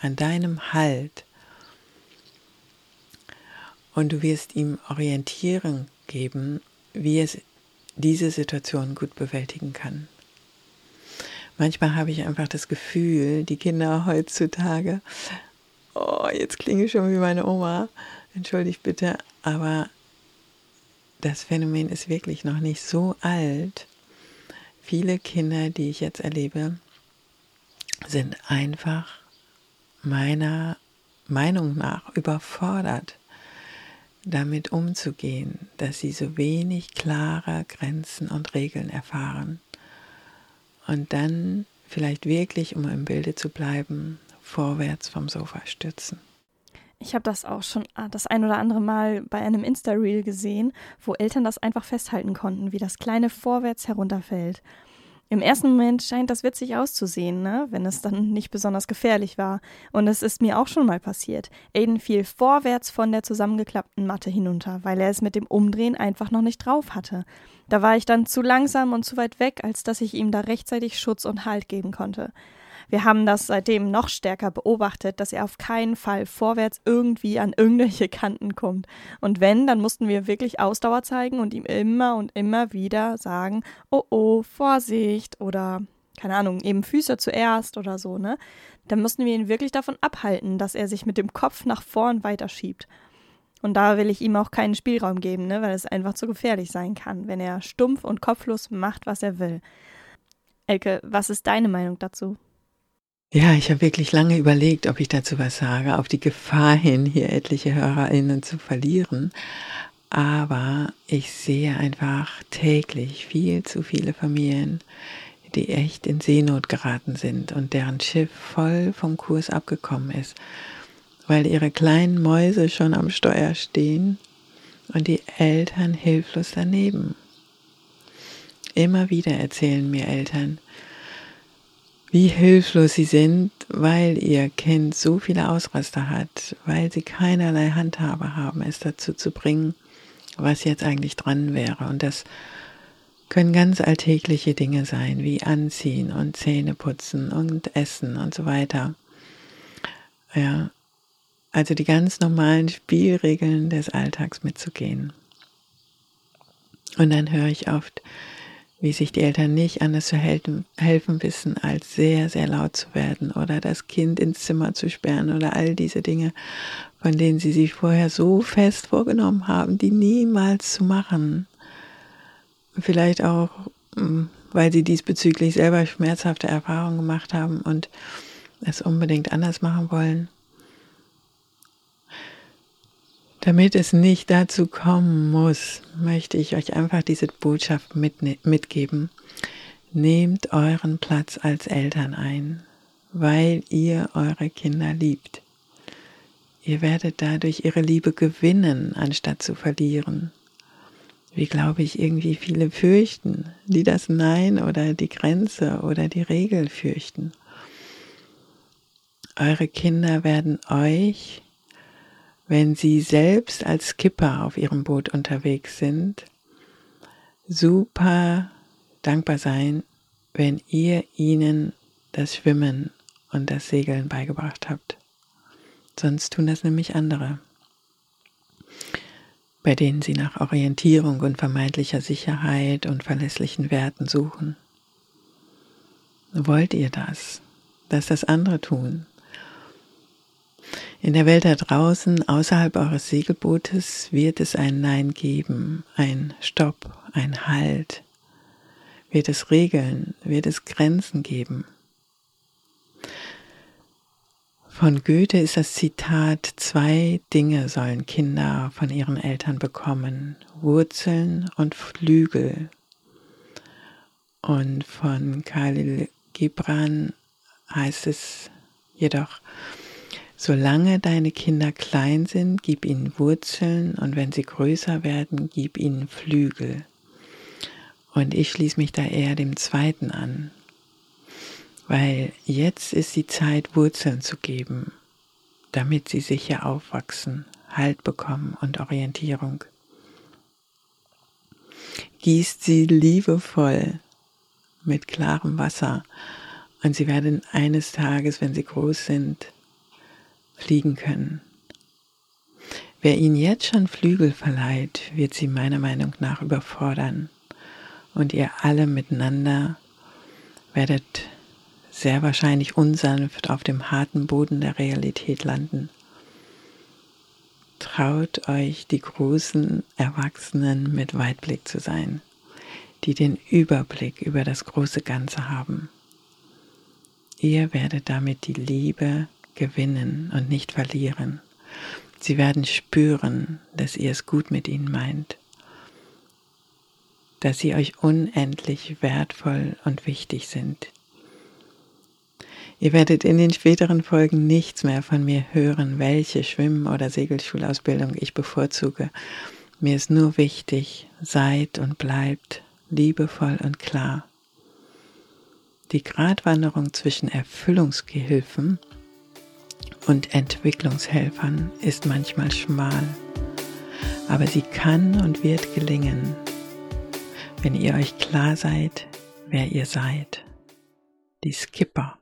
an deinem Halt, und du wirst ihm Orientierung geben, wie es diese Situation gut bewältigen kann. Manchmal habe ich einfach das Gefühl, die Kinder heutzutage, oh, jetzt klinge ich schon wie meine Oma, entschuldigt bitte, aber das Phänomen ist wirklich noch nicht so alt. Viele Kinder, die ich jetzt erlebe, sind einfach meiner Meinung nach überfordert damit umzugehen, dass sie so wenig klare Grenzen und Regeln erfahren. Und dann vielleicht wirklich, um im Bilde zu bleiben, vorwärts vom Sofa stürzen. Ich habe das auch schon ah, das ein oder andere Mal bei einem Insta-Reel gesehen, wo Eltern das einfach festhalten konnten, wie das kleine vorwärts herunterfällt. Im ersten Moment scheint das witzig auszusehen, ne? wenn es dann nicht besonders gefährlich war. Und es ist mir auch schon mal passiert. Aiden fiel vorwärts von der zusammengeklappten Matte hinunter, weil er es mit dem Umdrehen einfach noch nicht drauf hatte. Da war ich dann zu langsam und zu weit weg, als dass ich ihm da rechtzeitig Schutz und Halt geben konnte. Wir haben das seitdem noch stärker beobachtet, dass er auf keinen Fall vorwärts irgendwie an irgendwelche Kanten kommt. Und wenn, dann mussten wir wirklich Ausdauer zeigen und ihm immer und immer wieder sagen, oh oh, Vorsicht oder keine Ahnung, eben Füße zuerst oder so, ne? Dann mussten wir ihn wirklich davon abhalten, dass er sich mit dem Kopf nach vorn weiterschiebt. Und da will ich ihm auch keinen Spielraum geben, ne, weil es einfach zu gefährlich sein kann, wenn er stumpf und kopflos macht, was er will. Elke, was ist deine Meinung dazu? Ja, ich habe wirklich lange überlegt, ob ich dazu was sage, auf die Gefahr hin, hier etliche HörerInnen zu verlieren. Aber ich sehe einfach täglich viel zu viele Familien, die echt in Seenot geraten sind und deren Schiff voll vom Kurs abgekommen ist, weil ihre kleinen Mäuse schon am Steuer stehen und die Eltern hilflos daneben. Immer wieder erzählen mir Eltern, wie hilflos sie sind, weil ihr Kind so viele Ausraster hat, weil sie keinerlei Handhabe haben, es dazu zu bringen, was jetzt eigentlich dran wäre. Und das können ganz alltägliche Dinge sein, wie Anziehen und Zähne putzen und Essen und so weiter. Ja, also die ganz normalen Spielregeln des Alltags mitzugehen. Und dann höre ich oft, wie sich die Eltern nicht anders zu helfen, helfen wissen, als sehr, sehr laut zu werden oder das Kind ins Zimmer zu sperren oder all diese Dinge, von denen sie sich vorher so fest vorgenommen haben, die niemals zu machen. Vielleicht auch, mm, weil sie diesbezüglich selber schmerzhafte Erfahrungen gemacht haben und es unbedingt anders machen wollen. Damit es nicht dazu kommen muss, möchte ich euch einfach diese Botschaft mit, mitgeben. Nehmt euren Platz als Eltern ein, weil ihr eure Kinder liebt. Ihr werdet dadurch ihre Liebe gewinnen, anstatt zu verlieren wie glaube ich irgendwie viele fürchten, die das Nein oder die Grenze oder die Regel fürchten. Eure Kinder werden euch, wenn sie selbst als Skipper auf ihrem Boot unterwegs sind, super dankbar sein, wenn ihr ihnen das Schwimmen und das Segeln beigebracht habt. Sonst tun das nämlich andere bei denen sie nach Orientierung und vermeintlicher Sicherheit und verlässlichen Werten suchen. Wollt ihr das, dass das andere tun? In der Welt da draußen, außerhalb eures Segelbootes, wird es ein Nein geben, ein Stopp, ein Halt. Wird es Regeln, wird es Grenzen geben. Von Goethe ist das Zitat, zwei Dinge sollen Kinder von ihren Eltern bekommen, Wurzeln und Flügel. Und von Khalil Gibran heißt es jedoch, solange deine Kinder klein sind, gib ihnen Wurzeln und wenn sie größer werden, gib ihnen Flügel. Und ich schließe mich da eher dem zweiten an weil jetzt ist die Zeit, Wurzeln zu geben, damit sie sicher aufwachsen, Halt bekommen und Orientierung. Gießt sie liebevoll mit klarem Wasser und sie werden eines Tages, wenn sie groß sind, fliegen können. Wer ihnen jetzt schon Flügel verleiht, wird sie meiner Meinung nach überfordern und ihr alle miteinander werdet sehr wahrscheinlich unsanft auf dem harten Boden der Realität landen. Traut euch, die großen Erwachsenen mit Weitblick zu sein, die den Überblick über das große Ganze haben. Ihr werdet damit die Liebe gewinnen und nicht verlieren. Sie werden spüren, dass ihr es gut mit ihnen meint, dass sie euch unendlich wertvoll und wichtig sind, Ihr werdet in den späteren Folgen nichts mehr von mir hören, welche Schwimm- oder Segelschulausbildung ich bevorzuge. Mir ist nur wichtig, seid und bleibt liebevoll und klar. Die Gratwanderung zwischen Erfüllungsgehilfen und Entwicklungshelfern ist manchmal schmal, aber sie kann und wird gelingen, wenn ihr euch klar seid, wer ihr seid. Die Skipper